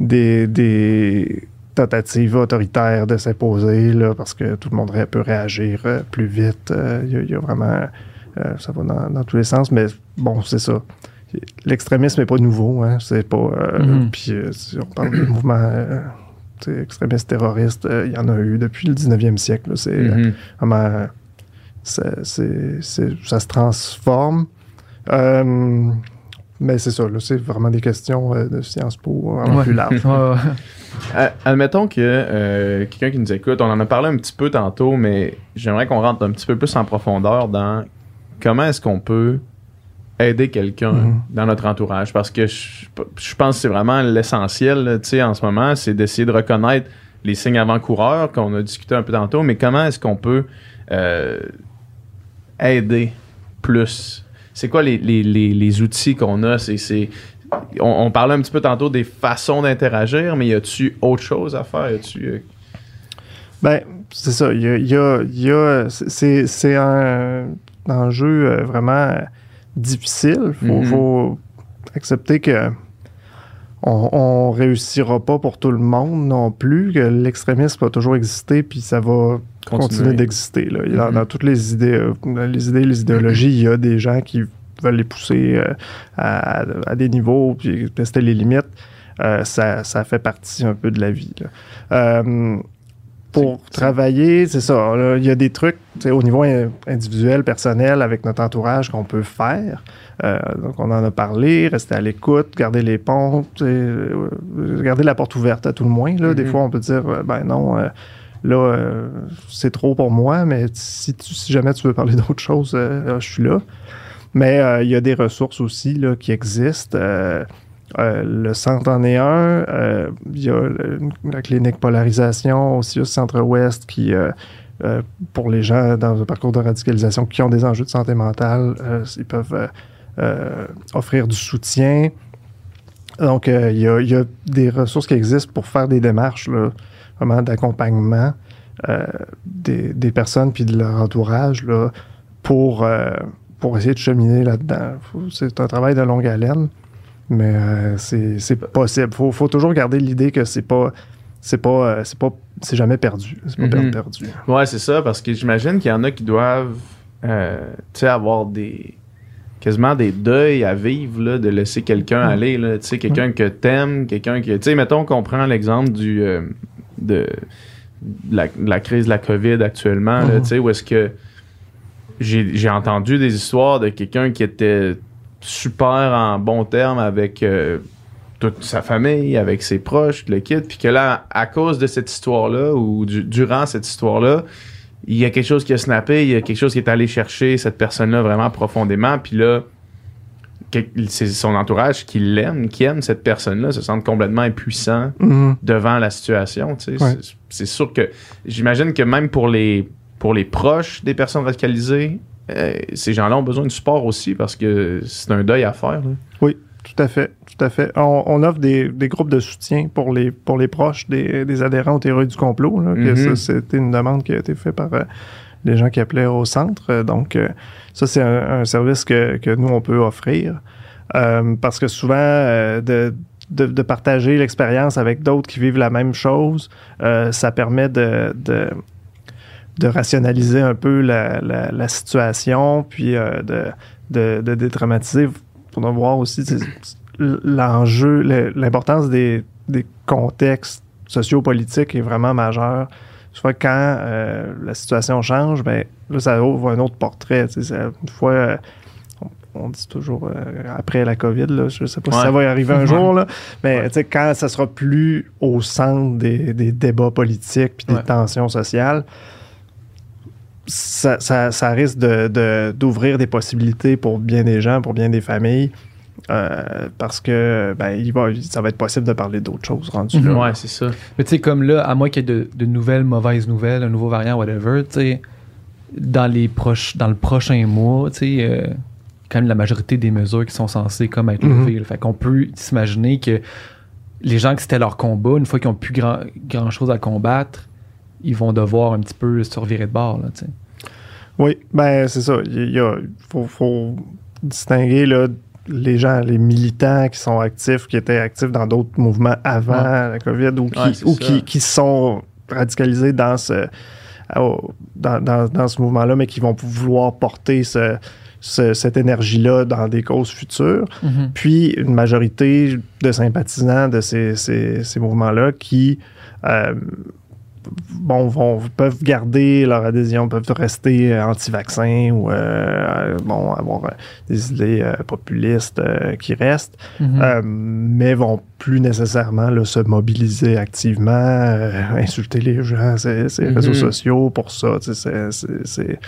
des, des tentatives autoritaires de s'imposer, parce que tout le monde peut réagir euh, plus vite. Euh, Il y, a- vraiment... euh, ça va dans, dans tous les sens, mais bon, c'est ça. L'extrémisme n'est pas nouveau, hein, c'est pas... euh, Mhm. Puis euh, si on parle des mouvements euh, terroristes, euh, il y en a eu depuis le 19e siècle. C'est vraiment... c'est- c'est- ça se transforme. Euh, mais c'est ça, là, c'est vraiment des questions euh, de Sciences Po vraiment Ouais. plus larges. Euh, admettons que euh, quelqu'un qui nous écoute, on en a parlé un petit peu tantôt, mais j'aimerais qu'on rentre un petit peu plus en profondeur dans comment est-ce qu'on peut aider quelqu'un Mhm. dans notre entourage? Parce que je, je pense que c'est vraiment l'essentiel, là, tu sais, en ce moment, c'est d'essayer de reconnaître les signes avant-coureurs qu'on a discuté un peu tantôt, mais comment est-ce qu'on peut euh, aider plus? C'est quoi les, les- les- les outils qu'on a? C'est, on, on parlait un petit peu tantôt des façons d'interagir, mais y a-tu autre chose à faire? Y a-tu, euh, Ben, c'est ça. Il y a, y a- y a- c'est, c'est un enjeu euh, vraiment difficile. Faut, Mhm. faut accepter que on, on réussira pas pour tout le monde non plus, que l'extrémisme va toujours exister, puis ça va continuer, Continuer. d'exister. Là. Il Mhm. Dans toutes les idées, euh, les idées, les idéologies, il y a des gens qui veulent les pousser euh, à, à des niveaux, puis tester les limites. Euh, ça, ça fait partie un peu de la vie. là. Euh, pour travailler, c'est ça. Il y a des trucs au niveau in- individuel, personnel, avec notre entourage qu'on peut faire. Euh, donc, on en a parlé, rester à l'écoute, garder les ponts, euh, garder la porte ouverte à tout le moins. Là. Des Mhm. fois, on peut dire, euh, ben non, là, c'est trop pour moi, mais si, tu- si jamais tu veux parler [laughs] d'autre chose, je suis là. Mais il y a des ressources aussi là, qui existent. Euh, euh, le centre en est un. Euh, Il y a le- la clinique polarisation aussi au centre-ouest qui, euh, euh, pour les gens dans un parcours de radicalisation qui ont des enjeux de santé mentale, euh, ils peuvent euh, euh, offrir du soutien. Donc, euh, il y, a, il y a des ressources qui existent pour faire des démarches là, vraiment d'accompagnement euh, des, des personnes puis de leur entourage là, pour, euh, pour essayer de cheminer là-dedans. C'est un travail de longue haleine, mais euh, c'est possible. Faut, faut toujours garder l'idée que c'est pas c'est pas euh, c'est pas c'est jamais perdu. C'est pas Mhm. per- perdu. Ouais, c'est ça, parce que j'imagine qu'il y en a qui doivent euh, tu sais, avoir des quasiment des deuils à vivre là, de laisser quelqu'un Mm. aller là, tu sais quelqu'un que t'aimes, quelqu'un que tu sais mettons qu'on prend l'exemple du euh, de, de la, de la crise de la Covid actuellement là, Mhm. tu sais où est-ce que j'ai entendu des histoires de quelqu'un qui était super en bon terme avec euh, toute sa famille, avec ses proches, le kit, puis que là, à cause de cette histoire-là, ou du- durant cette histoire-là, il y a quelque chose qui a snappé, il y a quelque chose qui est allé chercher cette personne-là vraiment profondément, puis là, c'est son entourage qui l'aime, qui aime cette personne-là, se sent complètement impuissant Mhm. devant la situation. tu sais. Ouais. C'est- C'est sûr que j'imagine que même pour les, pour les proches des personnes radicalisées, euh, ces gens-là ont besoin de support aussi parce que c'est un deuil à faire. là. Tout à fait, tout à fait. On, on offre des, des groupes de soutien pour les, pour les proches des, des adhérents aux théories du complot. Mhm. ça, c'était une demande qui a été faite par euh, les gens qui appelaient au centre. Euh, Donc, euh, ça, c'est un, un service que, que nous, on peut offrir. Parce que souvent, de, de, de partager l'expérience avec d'autres qui vivent la même chose, ça permet de, de, de rationaliser un peu la, la, la situation, puis euh, de, de, de dédramatiser pour voir aussi l'enjeu, le- l'importance des, des contextes sociopolitiques est vraiment majeure. Soit quand euh, la situation change, ben, là, ça ouvre un autre portrait. tu sais, ça- Une fois, euh, on, on dit toujours euh, après la COVID, là, je ne sais pas si ça va y arriver un [laughs] jour, là, mais Ouais. tu sais, quand ça sera plus au centre des, des débats politiques puis des Ouais. tensions sociales, ça, ça- ça risque de- de- d'ouvrir des possibilités pour bien des gens, pour bien des familles, euh, parce que ben, il va, ça va être possible de parler d'autres choses rendues là. Ouais, c'est ça. Mais tu sais, comme là, à moins qu'il y ait de, de nouvelles mauvaises nouvelles, un nouveau variant, whatever, tu sais, dans, les proches, dans le prochain mois, tu sais, euh, quand même la majorité des mesures qui sont censées comme être Mhm. levées. Fait qu'on peut s'imaginer que les gens qui c'était leur combat, une fois qu'ils n'ont plus grand, grand chose à combattre, ils vont devoir un petit peu se revirer de bord, là. Oui, ben c'est ça. Il y a- faut, faut distinguer là, les gens, les militants qui sont actifs, qui étaient actifs dans d'autres mouvements avant Ouais. la COVID ou qui, Ouais, c'est ou ça. qui, qui sont radicalisés dans ce, dans, dans- dans ce mouvement-là, mais qui vont vouloir porter ce- ce- cette énergie-là dans des causes futures. puis une majorité de sympathisants de ces, ces- ces mouvements-là qui euh, bon, vont, peuvent garder leur adhésion, peuvent rester euh, anti-vaccins ou euh, euh, bon, avoir des idées euh, populistes euh, qui restent, Mhm. mais vont plus nécessairement là, se mobiliser activement, insulter les gens, ces, Mhm. réseaux sociaux pour ça. c'est- c'est- c'est-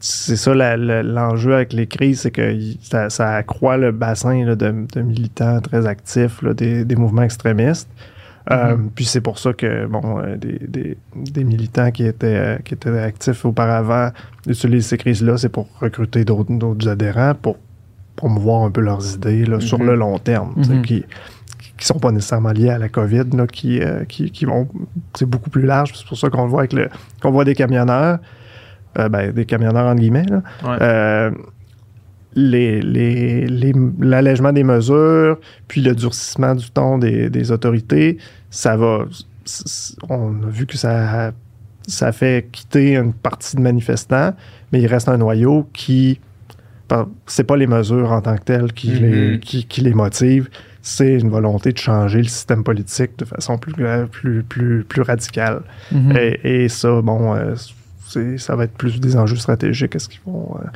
c'est ça l'enjeu avec les crises, c'est que ça, ça accroît le bassin là, de, de militants très actifs là, des, des mouvements extrémistes. Euh, Mhm. puis c'est pour ça que bon, euh, des, des- des militants qui étaient, euh, qui étaient actifs auparavant utilisent ces crises-là, c'est pour recruter d'autres adhérents, pour promouvoir un peu leurs idées là, sur Mhm. le long terme, Mhm. qui qui sont pas nécessairement liés à la COVID, là, qui, qui, qui vont, c'est beaucoup plus large. C'est pour ça qu'on voit avec le, qu'on voit des camionneurs, ben, des camionneurs entre guillemets, là, Ouais. Les, les, les- l'allègement des mesures, puis le durcissement du ton des, des autorités, ça va. On a vu que ça, ça fait quitter une partie de manifestants, mais il reste un noyau qui. C'est pas les mesures en tant que telles qui, Mhm. les, qui, qui les motivent, c'est une volonté de changer le système politique de façon plus, plus, plus, plus radicale. Mhm. Et, et ça, bon, euh, ça va être plus des enjeux stratégiques. Est-ce qu'ils vont euh,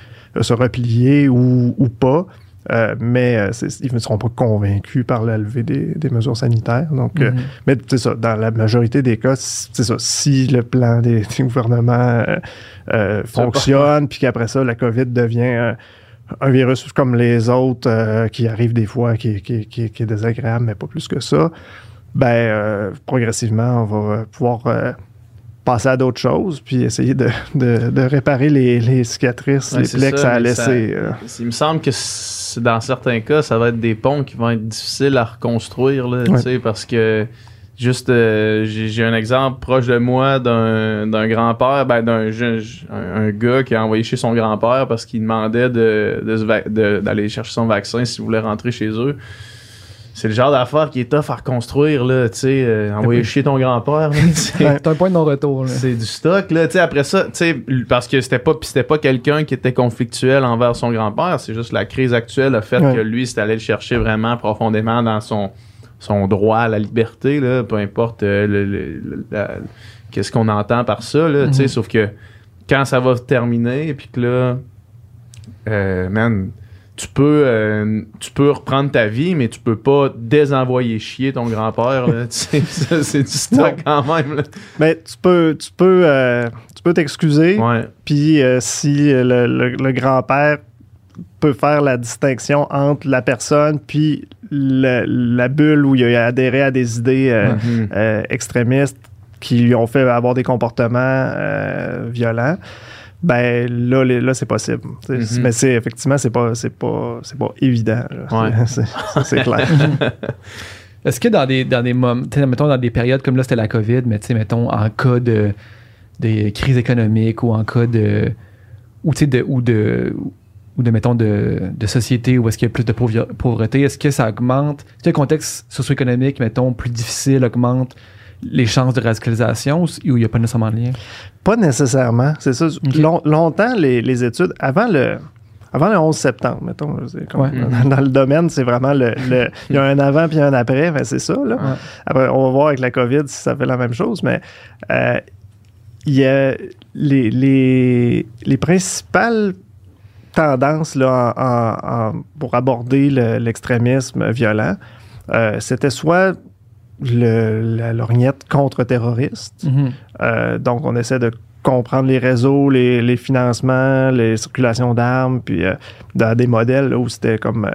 se replier ou, ou pas? Euh, mais euh, ils ne seront pas convaincus par la levée des, des mesures sanitaires. Donc, euh, Mhm. mais c'est ça, dans la majorité des cas, c'est ça. Si le plan des, [laughs] des gouvernements euh, euh, fonctionne, puis qu'après ça, la COVID devient euh, un virus comme les autres euh, qui arrive des fois, qui, qui- qui- qui est désagréable, mais pas plus que ça, ben euh, progressivement, on va euh, pouvoir euh, passer à d'autres choses, puis essayer de, de- de réparer les, les cicatrices, Ouais, les plaies que ça, a euh. Il me semble que dans certains cas, ça va être des ponts qui vont être difficiles à reconstruire, là, tu Ouais. sais, parce que juste, euh, j'ai un exemple proche de moi d'un grand-père, ben, d'un un, un gars qui a envoyé chez son grand-père parce qu'il demandait de- d'aller chercher son vaccin s'il voulait rentrer chez eux. C'est le genre d'affaire qui est tough à reconstruire, là, tu sais, euh, envoyer chez ton grand-père. C'est un point de non-retour. là. C'est du stock, là. Tu sais, après ça, tu sais, parce que c'était pas, c'était pas quelqu'un qui était conflictuel envers son grand-père. C'est juste la crise actuelle a fait Ouais. que lui, c'est allé le chercher vraiment profondément dans son, son droit à la liberté, là. Peu importe euh, le- le- qu'est-ce qu'on entend par ça, là. Tu sais, Mhm. sauf que quand ça va terminer, puis que là, euh, man, tu peux, euh, tu peux reprendre ta vie, mais tu peux pas désenvoyer chier ton grand-père, [laughs] c'est du stock quand même, là. Mais tu peux, tu peux, euh, tu peux t'excuser. Puis euh, si le, le- le grand-père peut faire la distinction entre la personne puis le- la bulle où il a adhéré à des idées euh, extrémistes qui lui ont fait avoir des comportements violents, ben là, là c'est possible. Mhm. Mais c'est effectivement c'est pas c'est pas c'est pas évident. Ouais. [laughs] C'est- clair. [laughs] Est-ce que dans des, dans des moments, mettons dans des périodes comme là, c'était la COVID, mais tu sais, mettons en cas de, de crise économique ou en cas de. ou tu sais, de. ou de. ou de, mettons, de, de société où est-ce qu'il y a plus de pauvre- pauvreté, est-ce que ça augmente, tu sais, le contexte socio-économique, mettons, plus difficile, augmente les chances de radicalisation ou il n'y a pas nécessairement de lien? Pas nécessairement. C'est ça. Long- longtemps, les, les études, avant le, avant le 11 septembre, mettons, c'est comme- Ouais. dans, dans le domaine, c'est vraiment le, le- Il y a un avant puis un après, ben c'est ça. Là. Ouais. Après, on va voir avec la COVID si ça fait la même chose, mais euh, il y a les, les, les principales tendances là, en- en- en- pour aborder le- l'extrémisme violent, euh, c'était soit le- la lorgnette contre-terroriste, Mhm. euh, donc, on essaie de comprendre les réseaux, les, les financements, les circulations d'armes, puis euh, dans des modèles là, où c'était comme euh,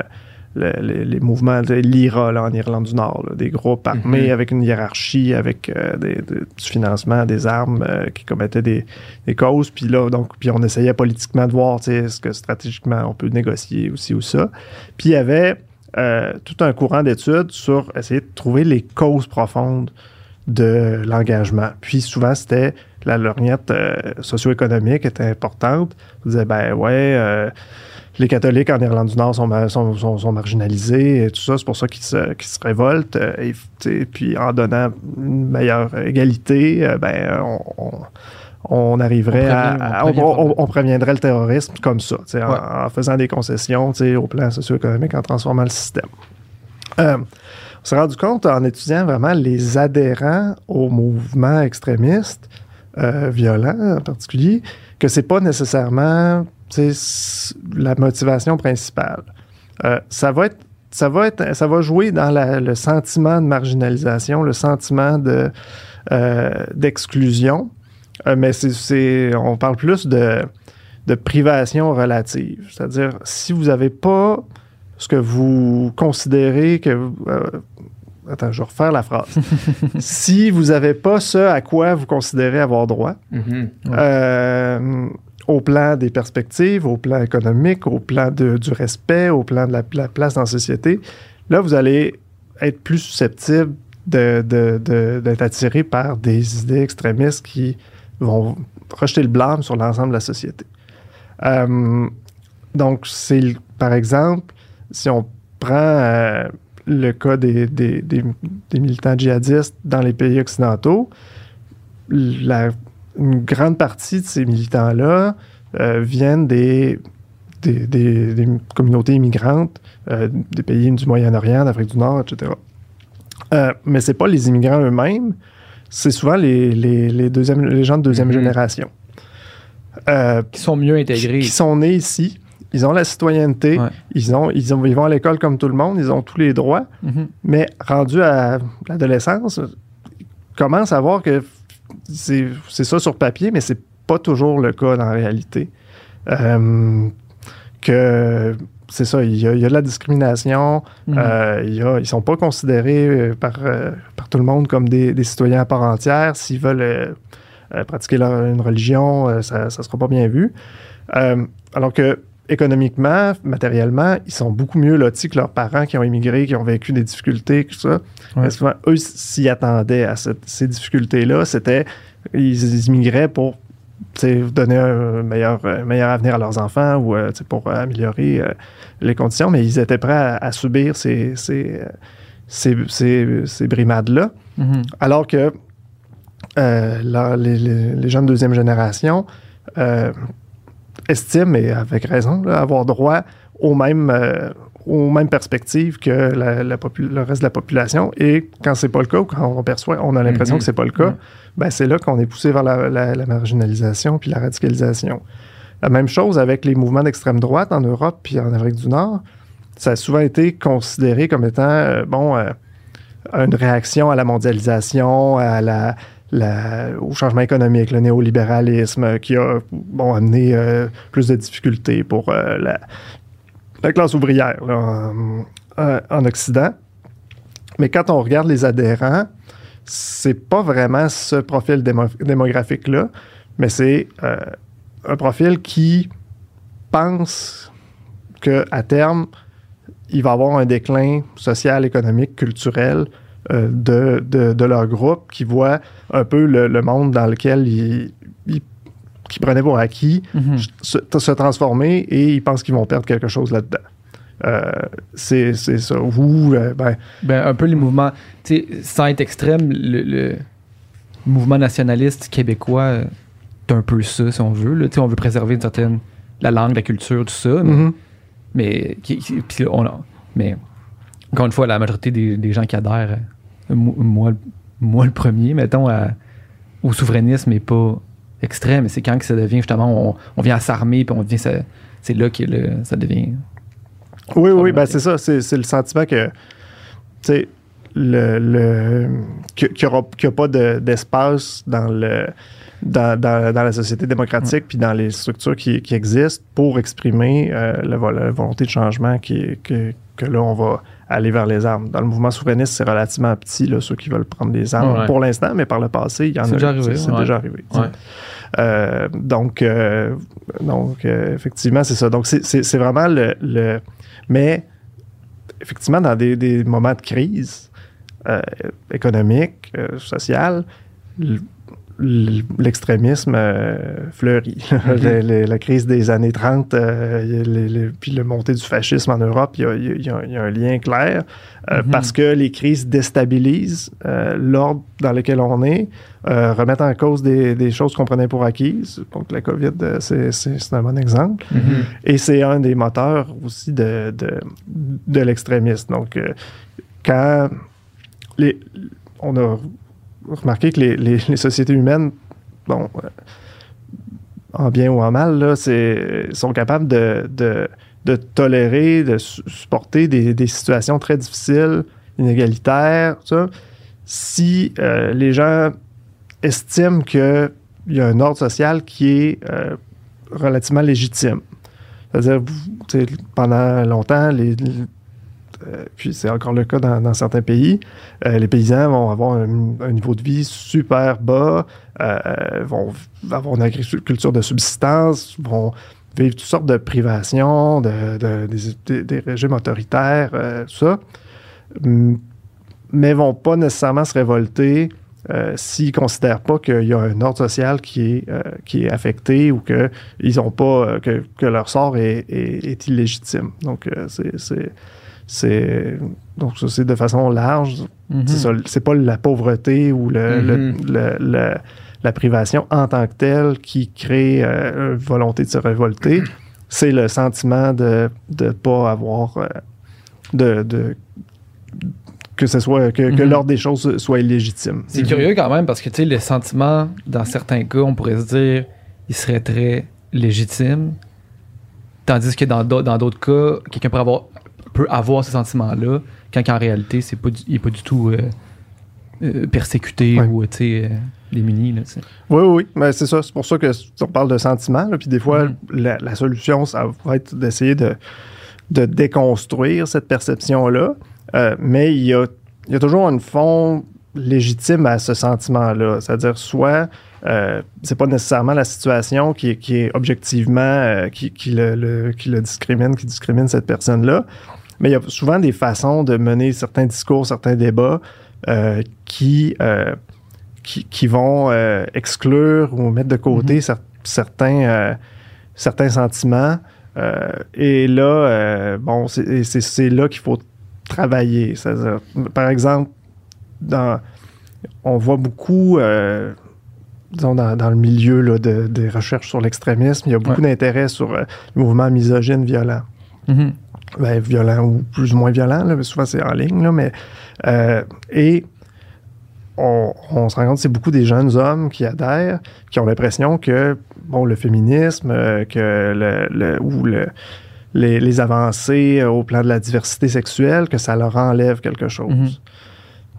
le- les, les mouvements de l'IRA là, en Irlande du Nord, là, des groupes armés Mhm. avec une hiérarchie, avec euh, des- des- du financement, des armes euh, qui commettaient des, des causes. Puis là, donc, puis on essayait politiquement de voir, tu sais, est-ce que stratégiquement on peut négocier aussi ou ça. Puis il y avait euh, tout un courant d'études sur essayer de trouver les causes profondes de l'engagement. Puis souvent, c'était la lorgnette euh, socio-économique était importante. On disait, ben ouais, euh, les catholiques en Irlande du Nord sont, sont, sont- marginalisés et tout ça. C'est pour ça qu'ils se, qu'ils se révoltent. et, puis en donnant une meilleure égalité, euh, ben on- on arriverait On à, on préviendrait le terrorisme comme ça, en- faisant des concessions au plan socio-économique, en transformant le système. Euh, on s'est rendu compte en étudiant vraiment les adhérents au mouvement extrémiste, euh, violent en particulier, que c'est pas nécessairement la motivation principale. Euh, ça va être ça va être ça va jouer dans la- le sentiment de marginalisation, le sentiment de euh, d'exclusion, Euh, mais c'est- on parle plus de de privation relative. C'est-à-dire, si vous n'avez pas ce que vous considérez que... euh, attends, je vais refaire la phrase. [laughs] si vous n'avez pas ce à quoi vous considérez avoir droit, Mhm. Ouais. euh, au plan des perspectives, au plan économique, au plan de- du respect, au plan de la, la place dans la société, là, vous allez être plus susceptible de- de- de- d'être attiré par des idées extrémistes qui vont rejeter le blâme sur l'ensemble de la société. Euh, donc, c'est par exemple, si on prend euh, le cas des, des- militants djihadistes dans les pays occidentaux, une grande partie de ces militants-là euh, viennent des, communautés immigrantes, des pays du Moyen-Orient, d'Afrique du Nord, etc. Mais c'est pas les immigrants eux-mêmes, c'est souvent les, les, les, gens de deuxième Mhm. génération. Euh, Qui sont mieux intégrés. qui sont nés ici, ils ont la citoyenneté, Ouais. ils, ont, ils, ont, ils vont à l'école comme tout le monde, ils ont tous les droits, Mhm. mais rendus à l'adolescence, ils commencent à voir que c'est c'est ça sur papier, mais c'est pas toujours le cas dans la réalité. Euh, que c'est ça, il y, a, il y a de la discrimination, Mhm. euh, il y a- ils sont pas considérés euh, par, euh, par tout le monde comme des, des citoyens à part entière. S'ils veulent pratiquer leur- une religion, ça ne sera pas bien vu. Alors que économiquement, matériellement, ils sont beaucoup mieux lotis que leurs parents qui ont immigré, qui ont vécu des difficultés, tout ça. Ouais. Souvent, eux s'y attendaient à cette- ces difficultés-là. C'était, ils, ils immigraient pour donner un meilleur, un meilleur avenir à leurs enfants ou euh, pour améliorer euh, les conditions, mais ils étaient prêts à, à subir ces, ces, euh, ces, ces- ces brimades-là. Mhm. Alors que euh, la- les, les- les gens de deuxième génération euh, estiment, et avec raison, là, avoir droit aux mêmes, euh, aux mêmes perspectives que la- la popu- le reste de la population. Et quand c'est pas le cas, ou quand on perçoit, on a l'impression Mhm. que c'est pas le cas, Ouais. ben, c'est là qu'on est poussé vers la, la- la marginalisation puis la radicalisation. La même chose avec les mouvements d'extrême droite en Europe puis en Amérique du Nord. Ça a souvent été considéré comme étant, euh, bon, euh, une réaction à la mondialisation, à la, la- au changement économique, le néolibéralisme qui a bon, amené euh, plus de difficultés pour euh, la, la classe ouvrière là, en, en- en Occident. Mais quand on regarde les adhérents, c'est pas vraiment ce profil démo- démographique-là, mais c'est euh, un profil qui pense qu'à terme, il va y avoir un déclin social, économique, culturel euh, de, de, leur groupe, qui voit un peu le, le monde dans lequel ils, ils- qu'ils prenaient pour acquis Mhm. se, se transformer et ils pensent qu'ils vont perdre quelque chose là-dedans. Euh, c'est ça. Ou, euh, ben, Ben, un peu les mouvements, tu sais, sans être extrême, le, le mouvement nationaliste québécois, euh, c'est un peu ça, si on veut. là. Tu sais, on veut préserver une certaine, la langue, la culture, tout ça. Mais, mhm. mais, qui- qui- on a- mais encore une fois, la majorité des, des gens qui adhèrent, euh, mo- moi, moi le premier, mettons, à- au souverainisme n'est pas extrême. C'est quand que ça devient justement, on, on vient à s'armer, puis on devient, c'est là que le- ça devient. Oui, oui, ben c'est ça. C'est le sentiment que, tu sais, le, le, qu'il n'y aura, a pas de- d'espace dans, le, dans, dans, dans la société démocratique puis dans les structures qui, qui existent pour exprimer euh, la, vo- la volonté de changement qui, que, que là, on va aller vers les armes. Dans le mouvement souverainiste, c'est relativement petit, là, ceux qui veulent prendre les armes Ouais. pour l'instant, mais par le passé, il y en C'est a. déjà arrivé, C'est ouais. déjà arrivé. Ouais. Euh, donc, euh, donc euh, effectivement, c'est ça. Donc, c'est- c'est c'est vraiment le, le- Mais, effectivement, dans des, des moments de crise économique, sociale, l'extrémisme euh, fleurit. Le- le- la crise des années 30, euh, les- puis le montée du fascisme en Europe, il y a, y y y un lien clair euh, Mhm. parce que les crises déstabilisent l'ordre dans lequel on est, remettent en cause des, des choses qu'on prenait pour acquises. Donc la COVID, c'est- un bon exemple. Et c'est un des moteurs aussi de, de, de l'extrémisme. Donc, quand les, on a remarqué que les, sociétés humaines, bon, euh, en bien ou en mal, là, sont capables de, tolérer, de su- supporter des, situations très difficiles, inégalitaires, ça, si euh, les gens estiment qu'il y a un ordre social qui est euh, relativement légitime. C'est-à-dire, pendant longtemps, les- euh, puis c'est encore le cas dans, certains pays, euh, les paysans vont avoir un, niveau de vie super bas, euh, vont avoir une agriculture de subsistance, vont vivre toutes sortes de privations, de, de- des, régimes autoritaires, tout ça, mais vont pas nécessairement se révolter s'ils considèrent pas qu'il y a un ordre social qui est, qui est affecté ou que ils ont pas que, leur sort est, est- illégitime. Donc c'est c'est donc ça c'est de façon large. Mhm. C'est pas la pauvreté ou le, Mhm. le- le- la privation en tant que telle qui crée euh, une volonté de se révolter. C'est le sentiment de ne pas avoir euh, de, de- que ce soit que, que Mhm. l'ordre des choses soit illégitime. C'est curieux quand même parce que tu sais, le sentiment, dans certains cas, on pourrait se dire, il serait très légitime. Tandis que dans d'au- dans d'autres cas, quelqu'un peut avoir, peut avoir ce sentiment-là, quand en réalité, c'est pas du- il n'est pas du tout euh, euh, persécuté Ouais. ou tu sais, euh, démuni. Là. Oui, oui. Mais c'est ça. C'est pour ça que on parle de sentiment. là, Puis des fois, Mhm. la, la solution, ça va être d'essayer de, de déconstruire cette perception-là. Euh, mais il y a, il y a toujours un fond légitime à ce sentiment-là. C'est-à-dire, soit euh, c'est pas nécessairement la situation qui est, qui est objectivement euh, qui, qui le, le- qui le discrimine, qui discrimine cette personne-là. Mais il y a souvent des façons de mener certains discours, certains débats euh, qui, euh, qui, qui vont euh, exclure ou mettre de côté cer- certains, certains sentiments. Et là, bon, c'est- là qu'il faut travailler. Par exemple, dans, on voit beaucoup, disons, dans, dans le milieu là, de- des recherches sur l'extrémisme, il y a beaucoup d'intérêt sur les mouvements misogynes violents Mhm. Ben, violent ou plus ou moins violent, là, souvent c'est en ligne. Là, mais, euh, et on, on se rend compte que c'est beaucoup des jeunes hommes qui adhèrent, qui ont l'impression que bon, le féminisme, euh, que le, le- ou le- les, les avancées euh, au plan de la diversité sexuelle, que ça leur enlève quelque chose. Mhm.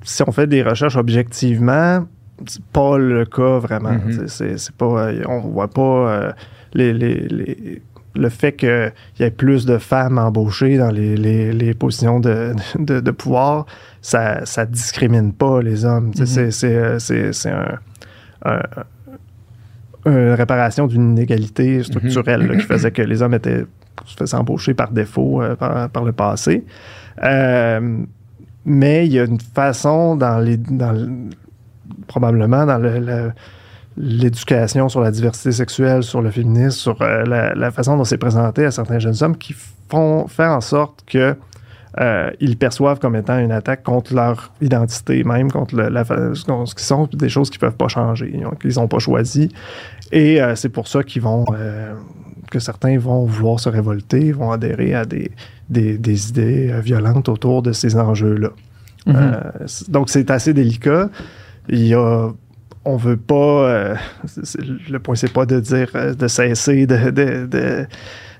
Si on fait des recherches objectivement, c'est pas le cas vraiment. Mhm. C'est- C'est c'est pas, on voit pas euh, les, les- les- le fait qu'il y ait plus de femmes embauchées dans les, les- les positions de, de- de pouvoir, ça, ça discrimine pas les hommes. Mhm. C'est un- un- une réparation d'une inégalité structurelle là, qui faisait que les hommes étaient se faisaient embaucher par défaut euh, par, par le passé. Euh, mais il y a une façon dans les dans le- probablement dans le- le- l'éducation sur la diversité sexuelle, sur le féminisme, sur euh, la, la façon dont c'est présenté à certains jeunes hommes qui font faire en sorte que euh, ils perçoivent comme étant une attaque contre leur identité, même contre le- la, ce qu'on- ce qui sont des choses qui peuvent pas changer, qu'ils n'ont pas choisi. Et euh, c'est pour ça qu'ils vont euh, que certains vont vouloir se révolter, vont adhérer à des, des, des idées violentes autour de ces enjeux-là. C- donc c'est assez délicat. Il y a on veut pas euh, le point c'est pas de dire euh, de cesser de de,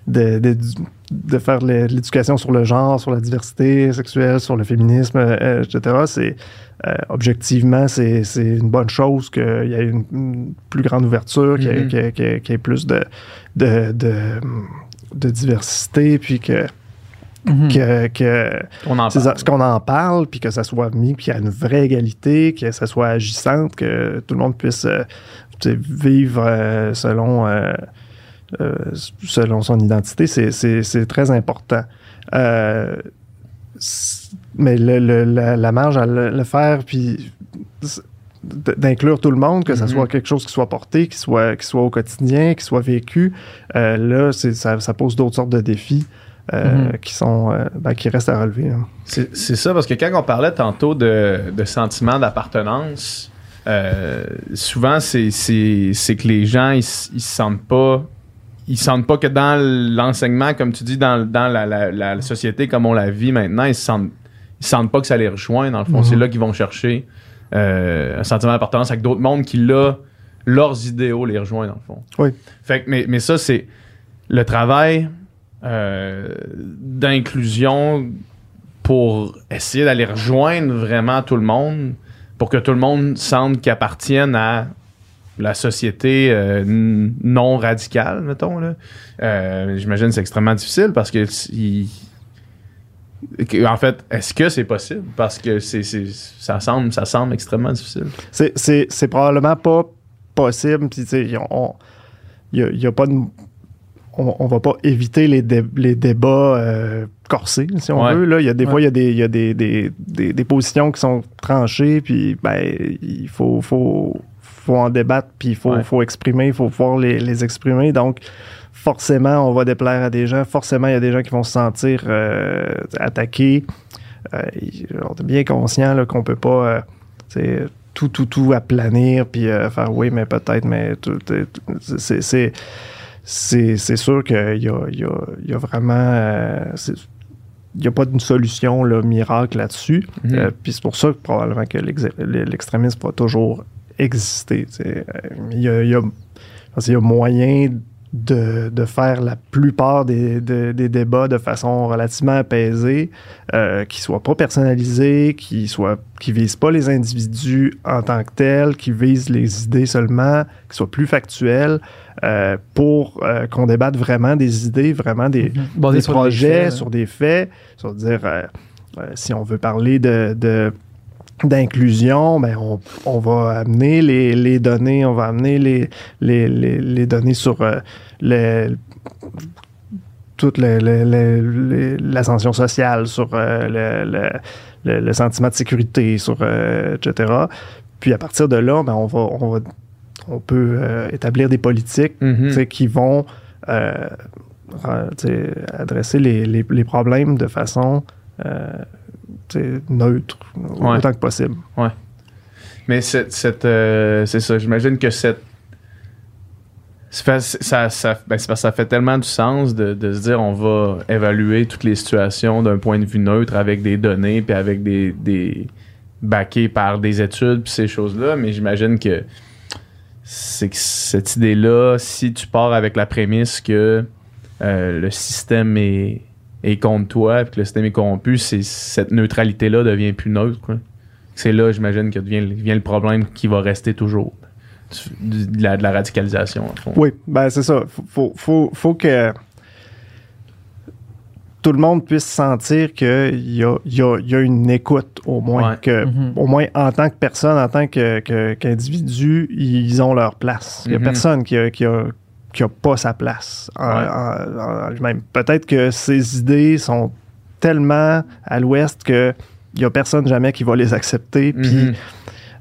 de, de, faire l'éducation sur le genre, sur la diversité sexuelle, sur le féminisme, euh, etc. C'est euh, objectivement c'est c'est une bonne chose qu'il y ait une, une plus grande ouverture, qu'il y, ait- qu'il y ait- qu'il y ait- qu'il y ait plus de de, de de diversité, puis que, Mhm. que, que On en c'est parle. ça, ce qu'on en parle, puis que ça soit mis, puis qu'il y a une vraie égalité, que ça soit agissante, que tout le monde puisse euh, vivre euh, selon, euh, selon son identité, c'est- très important. Mais le- le- la, la marge à le, le faire, puis d'inclure tout le monde, que ça Mhm. soit quelque chose qui soit porté, qui soit, qui soit au quotidien, qui soit vécu, là, ça pose d'autres sortes de défis. Euh, Mhm. qui sont euh, ben, qui restent à relever. là. C'est c'est ça, parce que quand on parlait tantôt de, de sentiment d'appartenance, euh, souvent, c'est c'est- c'est que les gens, ils, se sentent pas. Ils sentent pas que dans l'enseignement, comme tu dis, dans, dans la, la- la société comme on la vit maintenant, ils se sentent, ils sentent pas que ça les rejoint. Dans le fond, Mhm. c'est là qu'ils vont chercher euh, un sentiment d'appartenance avec d'autres mondes qui, là, leurs idéaux les rejoignent, dans le fond. Oui. Fait que, mais, mais ça, c'est le travail euh, d'inclusion pour essayer d'aller rejoindre vraiment tout le monde, pour que tout le monde sente qu'ils appartiennent à la société euh, non radicale, mettons. Là. Euh, J'imagine que c'est extrêmement difficile parce que, il- en fait, est-ce que c'est possible? Parce que c'est, c'est- ça, semble, ça semble extrêmement difficile. C'est- C'est probablement pas possible. Puis, tu sais, y a- a pas de- on, on va pas éviter les, dé- les débats euh, corsés, si on Ouais. veut. Là. Il y a des Ouais. fois, il y a, des, il y a des, des, des- positions qui sont tranchées, puis ben, il faut, faut, faut en débattre, puis il faut, Ouais. faut exprimer, il faut pouvoir les, les exprimer. Donc, forcément, on va déplaire à des gens. Forcément, il y a des gens qui vont se sentir euh, attaqués. Euh, on est bien conscient là, qu'on peut pas euh, tout, tout, tout aplanir puis faire oui, mais peut-être, mais c'est- c'est sûr qu'il y a, il y, a, il y a vraiment. euh, il n'y a pas d'une solution là, miracle là-dessus. Mhm. Euh, Puis c'est pour ça que probablement que l'ex- l'extrémisme va toujours exister. sais. Euh, Il y a, il y a moyen de, de faire la plupart des, de- des débats de façon relativement apaisée, euh, qui ne soient pas personnalisés, qui soient qui visent pas les individus en tant que tels, qui visent les idées seulement, qui soient plus factuels, euh, pour euh, qu'on débatte vraiment des idées, vraiment des, Basé des sur des projets, faits, là. sur des faits, sur dire euh, si on veut parler de, de- d'inclusion, ben on, on va amener les, les données, on va amener les, les, les, les données sur euh, le- toute l'ascension sociale, sur euh, le, le- le- le sentiment de sécurité, sur euh, etc. Puis à partir de là, ben on va, on va on peut établir des politiques Mhm. sais, qui vont adresser les, problèmes de façon neutre, Ouais. autant que possible. Mais cette, cette, euh, c'est ça, j'imagine que cette. Ça, ça, ça, ben, c'est parce que ça fait tellement du sens de, de se dire on va évaluer toutes les situations d'un point de vue neutre avec des données puis avec des, des baqués par des études puis ces choses-là, mais j'imagine que c'est que cette idée-là, si tu pars avec la prémisse que euh, le système est, est contre toi puis que le système est corrompu, c'est cette neutralité-là devient plus neutre. quoi. C'est là, j'imagine, que devient, vient le problème qui va rester toujours. De la, de la radicalisation, en fond. Oui, ben c'est ça. Faut, faut, faut, faut que tout le monde puisse sentir qu'il y a, il y, a, il y a une écoute au moins. Ouais. Que, Mhm. Au moins en tant que personne, en tant que, que- qu'individu, ils ont leur place. Il n'y a Mhm. personne qui a, qui a qui a pas sa place en, Ouais. en- en lui-même. Peut-être que ces idées sont tellement à l'ouest que il y a personne jamais qui va les accepter, puis Mhm.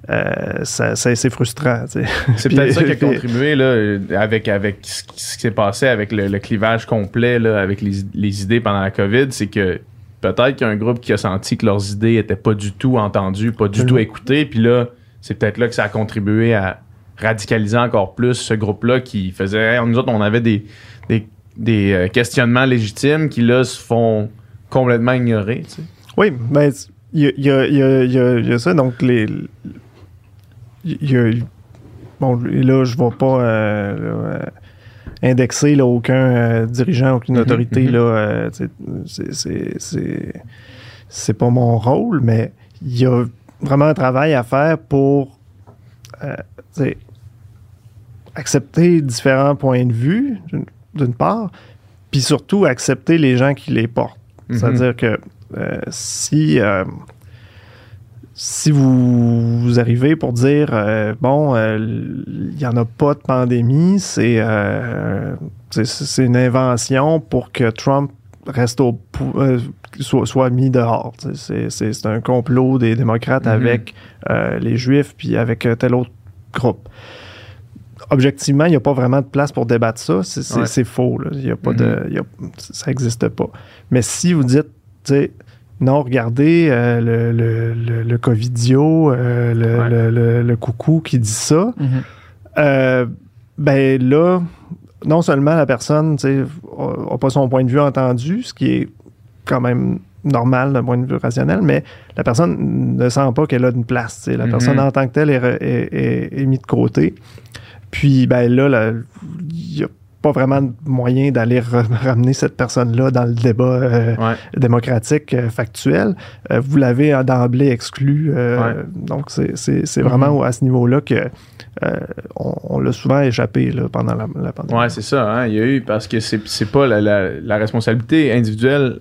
euh, ça, ça- c'est frustrant. tu sais. C'est Puis- peut-être ça qui a [laughs] puis- contribué là, avec, avec ce qui s'est passé avec le, le clivage complet là, avec les, les idées pendant la COVID. C'est que peut-être qu'il y a un groupe qui a senti que leurs idées n'étaient pas du tout entendues, pas du tout écoutées. Puis là, c'est peut-être là que ça a contribué à radicaliser encore plus ce groupe-là qui faisait. Hey, nous autres, on avait des, des, des, euh, questionnements légitimes qui là se font complètement ignorer. tu sais. Oui, ben, il y y y a- y ça. Donc, les. il y a- bon, là, je ne vais pas euh, là, euh, indexer là, aucun euh, dirigeant, aucune Mhm, autorité. mhm. là, euh, c'est- c'est- c'est- C'est pas mon rôle, mais il y a vraiment un travail à faire pour accepter différents points de vue, d'une- part, puis surtout accepter les gens qui les portent. Mhm. C'est-à-dire que euh, si, euh, si vous, vous arrivez pour dire, euh, bon, il n'y en a pas de pandémie, c'est une invention pour que Trump reste au euh, soit, soit mis dehors. C'est un complot des démocrates Mhm. avec euh, les Juifs puis avec tel autre groupe. Objectivement, il n'y a pas vraiment de place pour débattre ça. C'est Ouais. faux. là. Il y a pas de, il y a- ça n'existe pas. Mais si vous dites, tu sais, non, regardez euh, le, le, le, le Covidio, euh, le, Ouais. coucou qui dit ça, Mhm. euh, ben là, non seulement la personne n'a pas son point de vue entendu, ce qui est quand même normal d'un point de vue rationnel, mais la personne ne sent pas qu'elle a une place. La Mhm. personne en tant que telle est, est- est mise de côté. Puis ben là, il y a pas vraiment de moyen d'aller [laughs] ramener cette personne-là dans le débat euh, Ouais. démocratique euh, factuel. Euh, vous l'avez d'emblée exclu. Ouais. Donc, c'est- vraiment à ce niveau-là que on, on l'a souvent échappé là, pendant la, la pandémie. Ouais, c'est ça. hein. Il y a eu, parce que c'est c'est pas la, la- la responsabilité individuelle,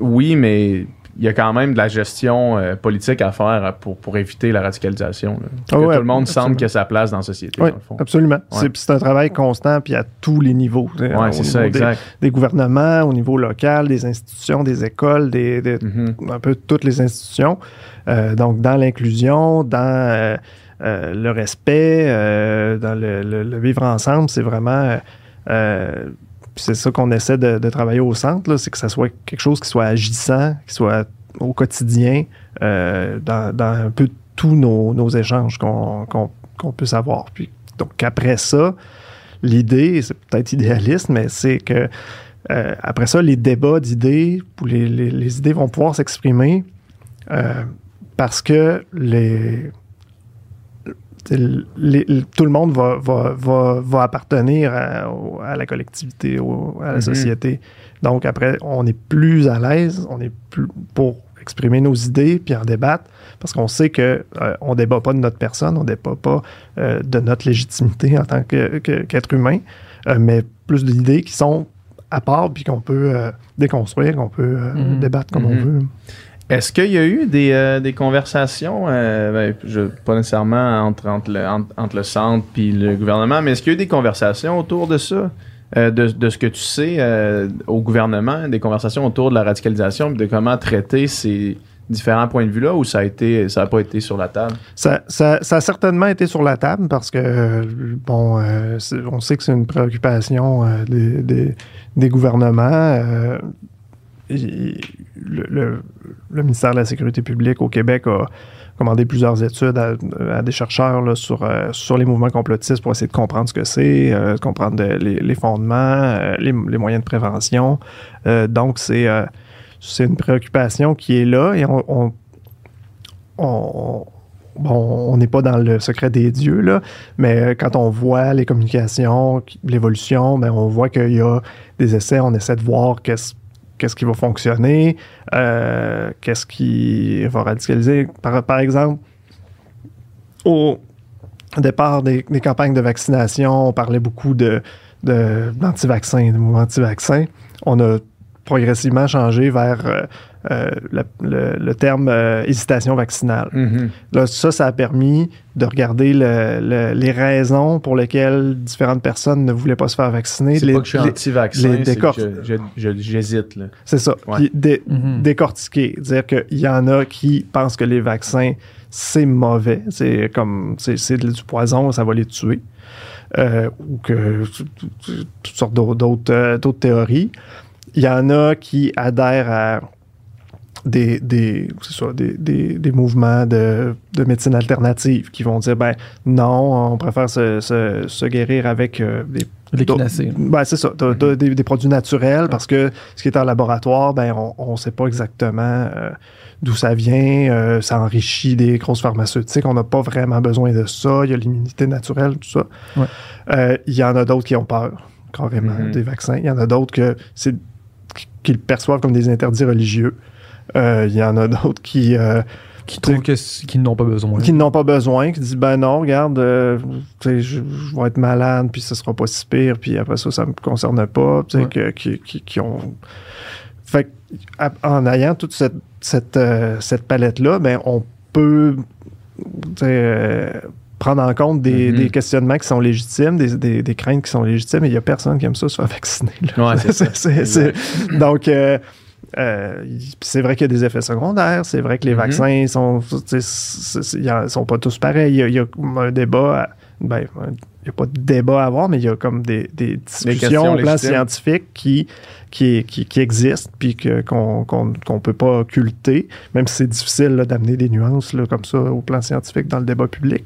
oui, mais il y a quand même de la gestion euh, politique à faire pour, pour éviter la radicalisation. là. Ah que ouais, tout le monde absolument. sente qu'il a sa place dans la société, Oui, dans le fond. absolument. Ouais. C'est- un travail constant, puis à tous les niveaux. Au c'est ça, des- gouvernements, au niveau local, des institutions, des écoles, des, des- Mhm. un peu toutes les institutions. Euh, donc, dans l'inclusion, dans euh, le respect, dans le, le- le vivre ensemble, c'est vraiment... euh, puis c'est ça qu'on essaie de, travailler au centre, c'est que ça soit quelque chose qui soit agissant, qui soit au quotidien, euh, dans, dans un peu tous nos, nos échanges qu'on qu'on- qu'on puisse avoir. Puis, donc, après ça, l'idée, c'est peut-être idéaliste, mais c'est que euh, après ça, les débats d'idées, les, les- les idées vont pouvoir s'exprimer euh, parce que les, les- les- tout le monde va, va, va, va appartenir à, la collectivité, au- à la Mhm. société. Donc après, on est plus à l'aise, on est plus pour exprimer nos idées puis en débattre parce qu'on sait que euh, on débat pas de notre personne, on débat pas euh, de notre légitimité en tant que- qu'être humain, euh, mais plus d'idées qui sont à part puis qu'on peut euh, déconstruire, qu'on peut Mhm. débattre comme on Mhm. veut. Est-ce qu'il y a eu des, euh, des conversations, euh, ben, pas nécessairement entre, entre, le, entre, entre le centre puis le gouvernement, mais est-ce qu'il y a eu des conversations autour de ça? Euh, de, de ce que tu sais au gouvernement, des conversations autour de la radicalisation de comment traiter ces différents points de vue-là ou ça a été ça a pas été sur la table? Ça, ça- a certainement été sur la table parce que, bon, on sait que c'est une préoccupation des- des gouvernements. Le, ministère de la Sécurité publique au Québec a commandé plusieurs études à, des chercheurs euh, sur les mouvements complotistes pour essayer de comprendre ce que c'est, euh, comprendre les, fondements, euh, les, moyens de prévention. Euh, donc, c'est une préoccupation qui est là et on- n'est pas dans le secret des dieux, mais quand on voit les communications, l'évolution, ben, on voit qu'il y a des essais, on essaie de voir qu'est-ce qu'est-ce qui va fonctionner, euh, qu'est-ce qui va radicaliser. Par, exemple, au départ des, campagnes de vaccination, on parlait beaucoup de, d'anti-vaccins, de mouvements anti-vaccins. On a progressivement changé vers euh, le, le- le terme euh, hésitation vaccinale. Là, ça, ça a permis de regarder le- le- les raisons pour lesquelles différentes personnes ne voulaient pas se faire vacciner. C'est Les- pas que je suis les- anti-vaccin, c'est que j'hésite. c'est ça. Ouais. Puis dé- Mhm. décortiquer. Dire qu'il y en a qui pensent que les vaccins, c'est mauvais. C'est comme, c'est du poison, ça va les tuer. Euh, ou que toutes sortes d'autres théories. Il y en a qui adhèrent à des, des, ça, des, des, des mouvements de, de médecine alternative qui vont dire ben non, on préfère se, se, se guérir avec euh, des ben, c'est ça. T'as, t'as des, des produits naturels parce que ce qui est en laboratoire, ben, on ne sait pas exactement euh, d'où ça vient. euh, ça enrichit des grosses pharmaceutiques. On n'a pas vraiment besoin de ça. Il y a l'immunité naturelle, tout ça. Ouais. Euh, Il y en a d'autres qui ont peur, carrément, Mhm. des vaccins. Il y en a d'autres que c'est, qui le perçoivent comme des interdits religieux. Euh, Il y en a d'autres qui. euh, Qui trouvent qu'ils n'ont pas besoin. qui n'ont pas besoin, qui disent ben non, regarde, euh, je, je vais être malade, puis ce sera pas si pire, puis après ça, ça me concerne pas, tu sais, Ouais. que- qui, qui, qui ont. Fait en ayant toute cette, cette, euh, cette palette-là, ben on peut euh, prendre en compte des, Mhm. des questionnements qui sont légitimes, des, des, des craintes qui sont légitimes, et il n'y a personne qui aime ça se faire vacciner. là. Ouais, [laughs] donc, euh, c'est vrai qu'il y a des effets secondaires, c'est vrai que les Mhm. vaccins sont, sont pas tous pareils. Il y a, il y a un débat, à- ben, il n'y a pas de débat à avoir, mais il y a comme des, des discussions au plan scientifique qui, qui, qui, qui existent, puis qu'on qu'on peut pas occulter, même si c'est difficile d'amener des nuances là, comme ça au plan scientifique dans le débat public.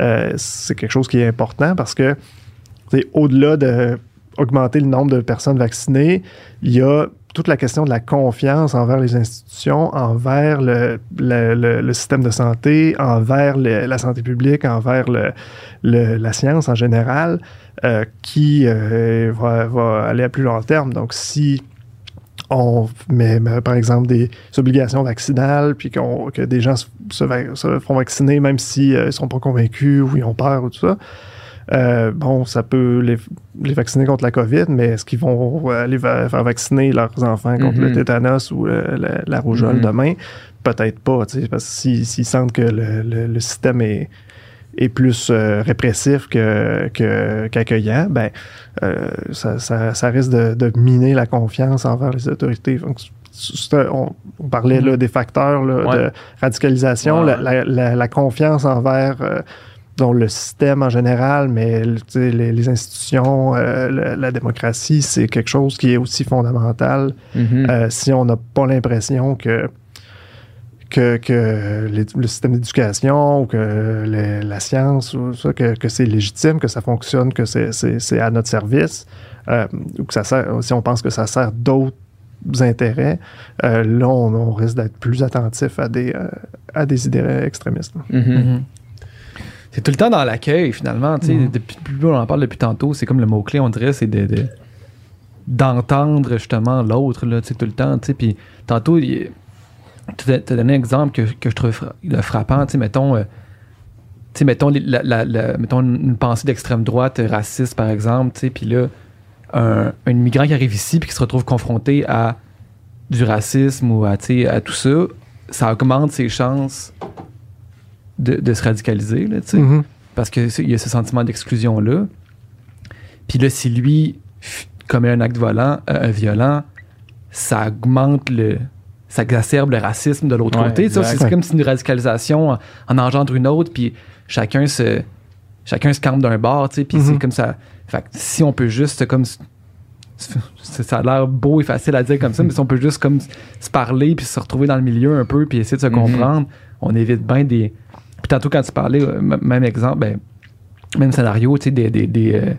Euh, c'est quelque chose qui est important parce que au-delà de augmenter le nombre de personnes vaccinées, il y a toute la question de la confiance envers les institutions, envers le, système de santé, envers la santé publique, envers la science en général, euh, qui euh, va, aller à plus long terme. Donc, si on met, met, par exemple, des obligations vaccinales, puis que des gens se, se font vacciner même s'ils ne sont pas convaincus ou ils ont peur ou tout ça, euh, bon, ça peut les, les vacciner contre la COVID, mais est-ce qu'ils vont aller va- faire vacciner leurs enfants contre Mhm. le tétanos ou euh, la, la rougeole Mhm. demain? Peut-être pas, tu sais, parce que si- s'ils sentent que le, le- le système est, est plus euh, répressif que, que- qu'accueillant, ben, euh, ça, ça- ça risque de, de miner la confiance envers les autorités. Donc, on, on parlait là, des facteurs là, Ouais. de radicalisation, Ouais, la, confiance envers dont le système en général, mais les, les institutions, euh, la, la démocratie, c'est quelque chose qui est aussi fondamental. Mhm. Euh, si on n'a pas l'impression que que, que les- le système d'éducation ou que les- la science ou ça, que, que c'est légitime, que ça fonctionne, que c'est- c'est c'est à notre service, euh, ou que ça sert, si on pense que ça sert d'autres intérêts, euh, là, on, on risque d'être plus attentif à des, euh, à des idées extrémistes. Mhm. Mhm. C'est tout le temps dans l'accueil, finalement. tu sais, Mhm. Depuis plus on en parle depuis tantôt, c'est comme le mot-clé, on dirait, c'est de, de- d'entendre justement l'autre, là, tu sais, tout le temps. tu sais. Puis tantôt, il- tu as donné un exemple que, que je trouve fra- le frappant. tu sais, Mettons, euh, tu sais, mettons, les- la- la- la- mettons une pensée d'extrême droite raciste, par exemple, tu sais, puis là, un, un immigrant qui arrive ici puis qui se retrouve confronté à du racisme ou à tout ça, ça augmente ses chances de, de se radicaliser, là, Mhm. parce qu'il y a ce sentiment d'exclusion-là. Puis là, si lui commet un acte violent, euh, violent, ça augmente le. ça exacerbe le racisme de l'autre Ouais, côté. C'est c'est comme si une radicalisation en, en engendre une autre, puis chacun se. Chacun se campe d'un bord, tu sais, puis c'est comme ça. Fait si on peut juste comme ça a l'air beau et facile à dire comme ça, mais si on peut juste comme se parler puis se retrouver dans le milieu un peu puis essayer de se Mhm. comprendre, on évite bien des. Puis tantôt quand tu parlais, euh, même exemple, ben, même scénario, tu sais, des. des, des, euh,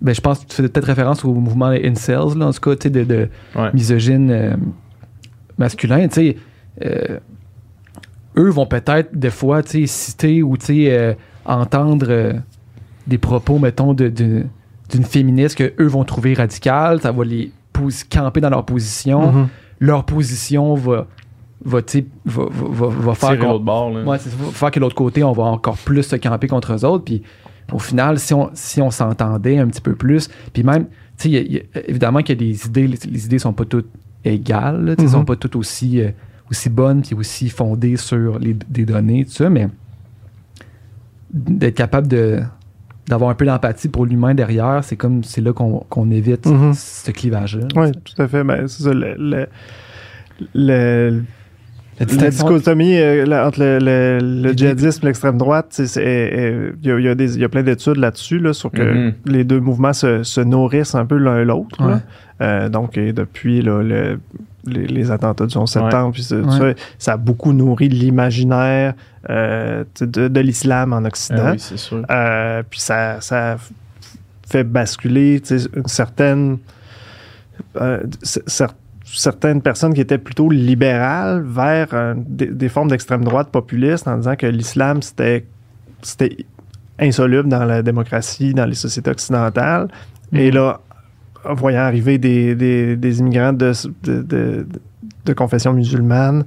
ben, je pense que tu fais peut-être référence au mouvement incels, là, en tout cas, tu sais, de, de Ouais. misogyne euh, masculin, tu sais. euh, eux vont peut-être des fois, tu sais, citer ou, tu sais, entendre des propos, mettons, de- de- d'une féministe que eux vont trouver radicale, ça va les camper dans leur position. Mhm. Leur position va, va, faire Tirer qu'on- l'autre bord, là. Ouais, c'est ça. Faut faire que l'autre côté, on va encore plus se camper contre eux autres. Puis au final, si on, si on s'entendait un petit peu plus, puis même, tu sais, évidemment qu'il y a des idées, les, les idées sont pas toutes égales, là, sais, Mhm. sont pas toutes aussi, euh, aussi bonnes, puis aussi fondées sur les, des données, tout ça, mais d'être capable de d'avoir un peu d'empathie pour l'humain derrière, c'est comme c'est là qu'on qu'on évite Mhm. ce clivage-là. Oui, tout à fait. Ben, c'est ça. Le, le, le- La la distinction- dichotomie euh, là, entre le, le- le djihadisme et l'extrême droite, euh, il y, y a y plein d'études là-dessus, là, sur que Mhm. les deux mouvements se, se nourrissent un peu l'un l'autre. Ouais. Euh, donc, et depuis là, le- les, les attentats du 11 septembre, Ouais. ça, ça a beaucoup nourri l'imaginaire euh, de, de l'islam en Occident. Ah oui, c'est sûr. Euh, puis ça, fait basculer une certaine. euh, certaines personnes qui étaient plutôt libérales vers euh, des, des formes d'extrême droite populiste en disant que l'islam c'était c'était insoluble dans la démocratie, dans les sociétés occidentales. Et Mhm. là, en voyant arriver des, des- des immigrants de, de, de- de confession musulmane,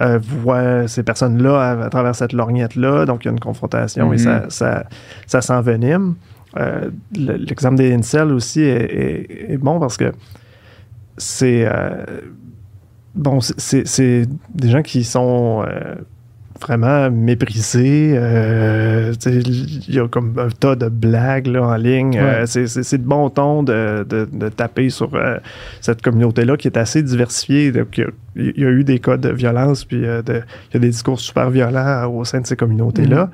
euh, voient ces personnes-là à, à travers cette lorgnette-là. Donc, il y a une confrontation et Mhm. ça, ça, ça s'envenime. Euh, le- L'exemple des incels aussi est, est- est bon parce que c'est. euh, bon, c'est- des gens qui sont. euh, vraiment méprisés. euh, Il y a comme un tas de blagues là, en ligne. Ouais. c'est- de bon ton de, de- de taper sur cette communauté-là qui est assez diversifiée. Donc, il, y a, il y a eu des cas de violence, puis il y a des discours super violents au sein de ces communautés-là. Mhm.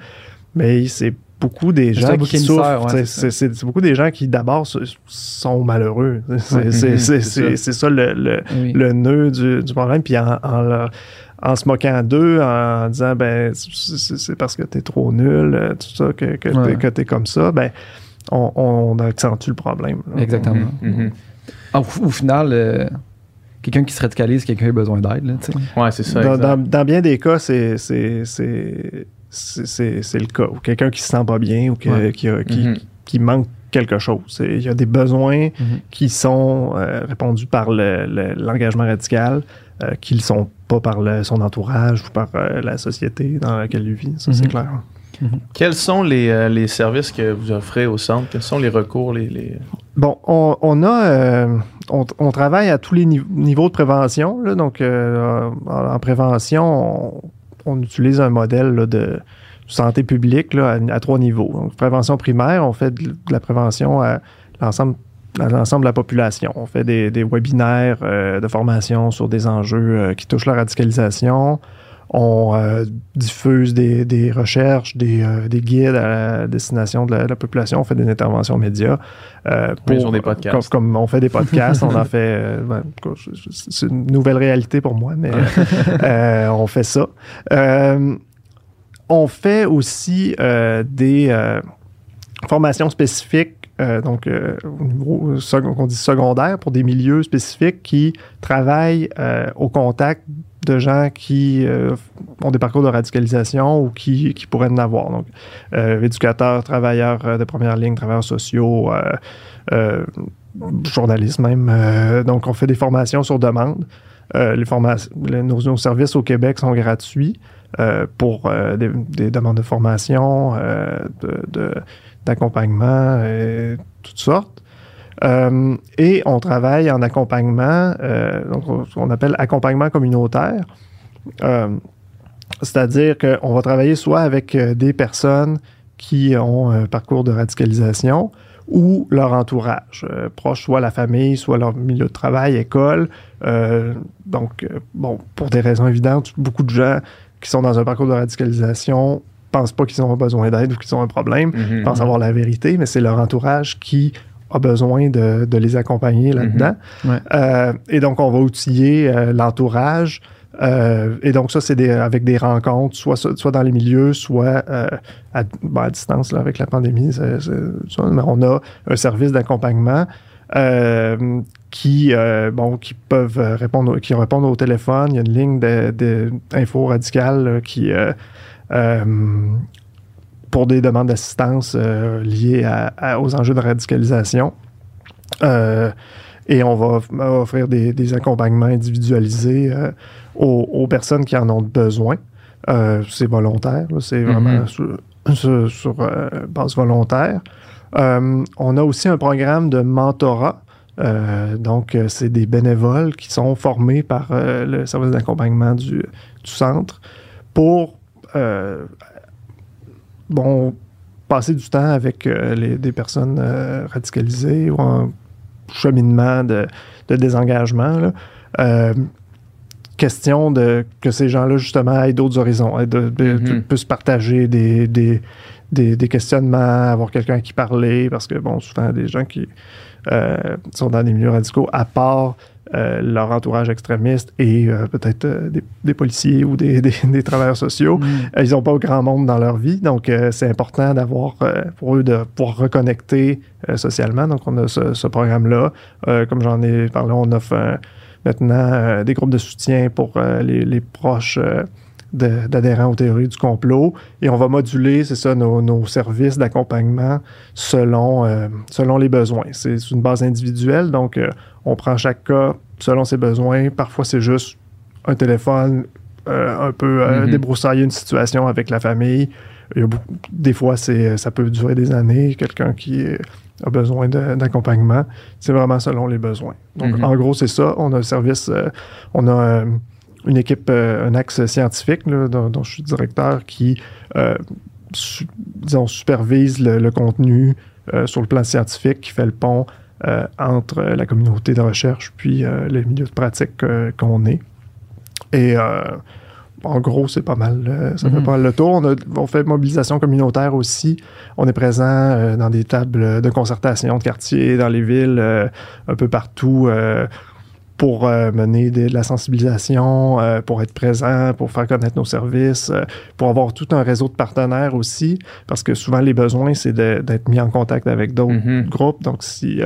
Mais c'est beaucoup des gens qui souffrent. ouais, c'est c'est c'est- c'est beaucoup des gens qui, d'abord, sont malheureux. [laughs] C'est Ouais. c'est- Mhm, c'est- c'est c'est- c'est ça le, le- Oui. le nœud du, du problème. Puis en, en, leur- en se moquant d'eux, en disant ben c'est- parce que t'es trop nul, euh, tout ça, que, que Ouais. t'es- que t'es comme ça, ben on, on accentue le problème. là. Exactement. Mhm, mhm. Au, au final, euh, quelqu'un qui se radicalise, quelqu'un qui a besoin d'aide. là, tu sais. Ouais, c'est ça. Dans- dans bien des cas, c'est c'est- le cas. Ou quelqu'un qui se sent pas bien ou que- Ouais. qui, a- qui- Mhm. qui manque quelque chose. Il y a des besoins Mhm. qui sont euh, répondus par le- le- l'engagement radical, euh, qui ne le sont pas par le- son entourage ou par euh, la société dans laquelle il vit. Ça, c'est Mhm. clair. Quels sont les, euh, les services que vous offrez au centre? Quels sont les recours? Les, les... Bon, on, on a, euh, on, on travaille à tous les nive- niveaux de prévention. là. donc, euh, en, en prévention, on, on utilise un modèle de santé publique à, trois niveaux. Prévention primaire, on fait de, la prévention à l'ensemble de la population. On fait des, des webinaires euh, de formation sur des enjeux euh, qui touchent la radicalisation. On euh, diffuse des, des recherches, des, euh, des guides à la destination de la, de la population. On fait des interventions médias. euh, des podcasts. Comme, comme on fait des podcasts, on en fait. ben, c'est une nouvelle réalité pour moi, mais [laughs] on fait ça. On fait aussi des formations spécifiques, euh, donc euh, au niveau qu'on dit secondaire, pour des milieux spécifiques qui travaillent euh, au contact de gens qui euh, ont des parcours de radicalisation ou qui, pourraient en avoir. Donc, euh, éducateurs, travailleurs euh, de première ligne, travailleurs sociaux, journalistes même. Donc, on fait des formations sur demande. Les formations, nos, services au Québec sont gratuits pour des, des demandes de formation, de- de- d'accompagnement, et toutes sortes. Euh, et on travaille en accompagnement, euh, donc on- appelle accompagnement communautaire. Euh, C'est-à-dire qu'on va travailler soit avec euh, des personnes qui ont un parcours de radicalisation ou leur entourage, proche, soit la famille, soit leur milieu de travail, école. Donc, bon, pour des raisons évidentes, beaucoup de gens qui sont dans un parcours de radicalisation pensent pas qu'ils ont besoin d'aide ou qu'ils ont un problème, Mhm. pensent avoir la vérité, mais c'est leur entourage qui a besoin de, de les accompagner là-dedans. Ouais. Euh, et donc, on va outiller euh, l'entourage. Euh, et donc, ça, c'est des- avec des rencontres, soit, soit dans les milieux, soit à, ben, à distance là, avec la pandémie. mais on a un service d'accompagnement qui, bon, qui peuvent répondre, qui répondent au téléphone. Il y a une ligne de, de info radicale qui, pour des demandes d'assistance euh, liées à- à- aux enjeux de radicalisation. Euh, et on va off- offrir des, des accompagnements individualisés euh, aux, aux personnes qui en ont besoin. C'est volontaire, c'est vraiment Mhm. sur, sur- sur, base volontaire. On a aussi un programme de mentorat. Donc, c'est des bénévoles qui sont formés par le service d'accompagnement du, du centre pour bon, passer du temps avec euh, les- des personnes euh, radicalisées ou en cheminement de, de désengagement. là. Euh, question de que ces gens-là, justement, aient d'autres horizons, aient de, de- Mhm. puissent partager des, des, des, des questionnements, avoir quelqu'un à qui parler, parce que, bon, souvent, des gens qui sont dans des milieux radicaux, à part euh, leur entourage extrémiste et euh, peut-être euh, des, des policiers ou des, [laughs] des- des travailleurs sociaux, euh, ils n'ont pas grand monde dans leur vie. Donc, c'est important d'avoir, pour eux, de pouvoir reconnecter socialement. Donc, on a ce, ce programme-là. Comme j'en ai parlé, on offre maintenant des groupes de soutien pour les, les proches d'adhérents aux théories du complot. Et on va moduler, c'est ça, nos, nos services d'accompagnement selon, euh, selon les besoins. C'est c'est une base individuelle. Donc, euh, on prend chaque cas selon ses besoins. Parfois, c'est juste un téléphone, euh, un peu euh, Mhm. débroussailler une situation avec la famille. Il y a beaucoup- des fois, c'est, ça peut durer des années. Quelqu'un qui euh, a besoin d'accompagnement. C'est vraiment selon les besoins. Donc, Mhm. en gros, c'est ça. On a un service, euh, on a euh, une équipe, euh, un axe scientifique là, dont, dont je suis directeur qui, euh, su- disons, supervise le, le contenu euh, sur le plan scientifique, qui fait le pont euh, entre la communauté de recherche puis euh, les milieux de pratique euh, qu'on est. Et en gros, c'est pas mal. ça fait Mhm. pas mal le tour. On, a- on fait mobilisation communautaire aussi. On est présent dans des tables de concertation de quartier, dans les villes, un peu partout. Euh, pour euh, mener de, la sensibilisation, euh, pour être présent, pour faire connaître nos services, euh, pour avoir tout un réseau de partenaires aussi, parce que souvent les besoins, c'est d'être mis en contact avec d'autres Mhm. groupes. Donc, si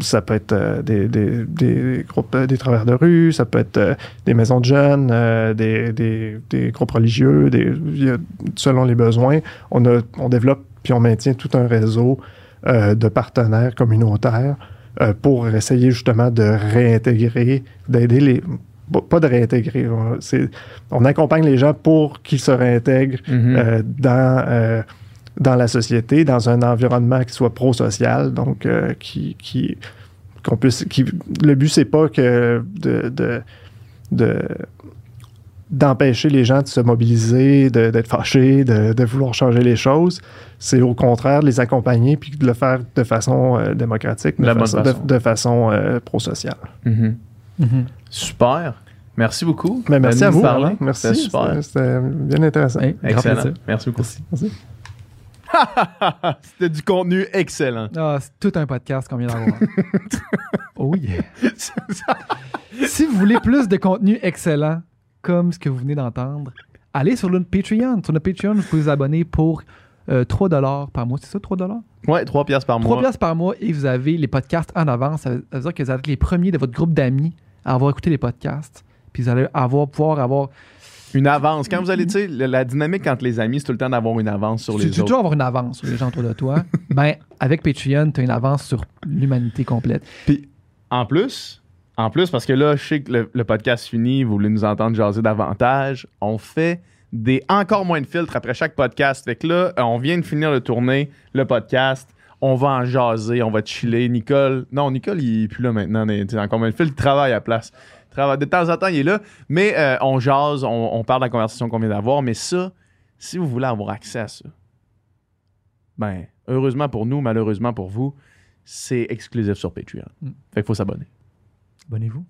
ça peut être des, des, des, groupes, des travailleurs de rue, ça peut être des maisons de jeunes, des, des, des, groupes religieux, des, selon les besoins, on, a, on développe puis on maintient tout un réseau de partenaires communautaires euh, pour essayer justement de réintégrer, d'aider les. Pas de réintégrer, on, on accompagne les gens pour qu'ils se réintègrent Mhm. euh, dans, euh, dans la société, dans un environnement qui soit pro-social, donc qui, qui, qu'on puisse. Qui, le but, c'est pas que de, de, de d'empêcher les gens de se mobiliser, de- d'être fâchés, de, de vouloir changer les choses. C'est au contraire de les accompagner puis de le faire de façon euh, démocratique, de, La façon, de- façon. de façon, euh, pro-sociale. Mhm. Mhm. Super. Merci beaucoup. Mais merci à vous. parler. Merci. C'était super. C'était- bien intéressant. Hey, Excellent. Merci beaucoup. Merci. [laughs] C'était du contenu excellent. Ah, c'est tout un podcast qu'on vient d'avoir. [laughs] oh yeah. si vous voulez plus de contenu excellent, comme ce que vous venez d'entendre, allez sur notre Patreon. Sur notre Patreon, vous pouvez vous abonner pour euh, 3 par mois. C'est ça, 3 ouais, 3 piastres par 3 mois. piastres par mois et vous avez les podcasts en avance. Ça veut dire que vous êtes les premiers de votre groupe d'amis à avoir écouté les podcasts. Puis vous allez avoir, pouvoir avoir. Une avance. Quand vous allez, tu sais, la, dynamique entre les amis, c'est tout le temps d'avoir une avance sur Tu les tu autres. toujours avoir une avance sur les gens autour de toi. [laughs] ben, avec Patreon, tu as une avance sur l'humanité complète. Puis, en plus, en plus, parce que là, je sais que le, le podcast finit, vous voulez nous entendre jaser davantage, on fait des encore moins de filtres après chaque podcast. Fait que là, euh, on vient de finir de tourner le podcast. On va en jaser, on va chiller. Nicole, non, Nicole, il est plus là maintenant. tu sais, encore moins de filtres, il travaille à la place. Il travaille- De temps en temps, il est là. Mais euh, on jase, on, on parle de la conversation qu'on vient d'avoir. Mais ça, si vous voulez avoir accès à ça, ben, heureusement pour nous, malheureusement pour vous, c'est exclusif sur Patreon. Mm. Fait qu'il faut s'abonner. Abonnez-vous.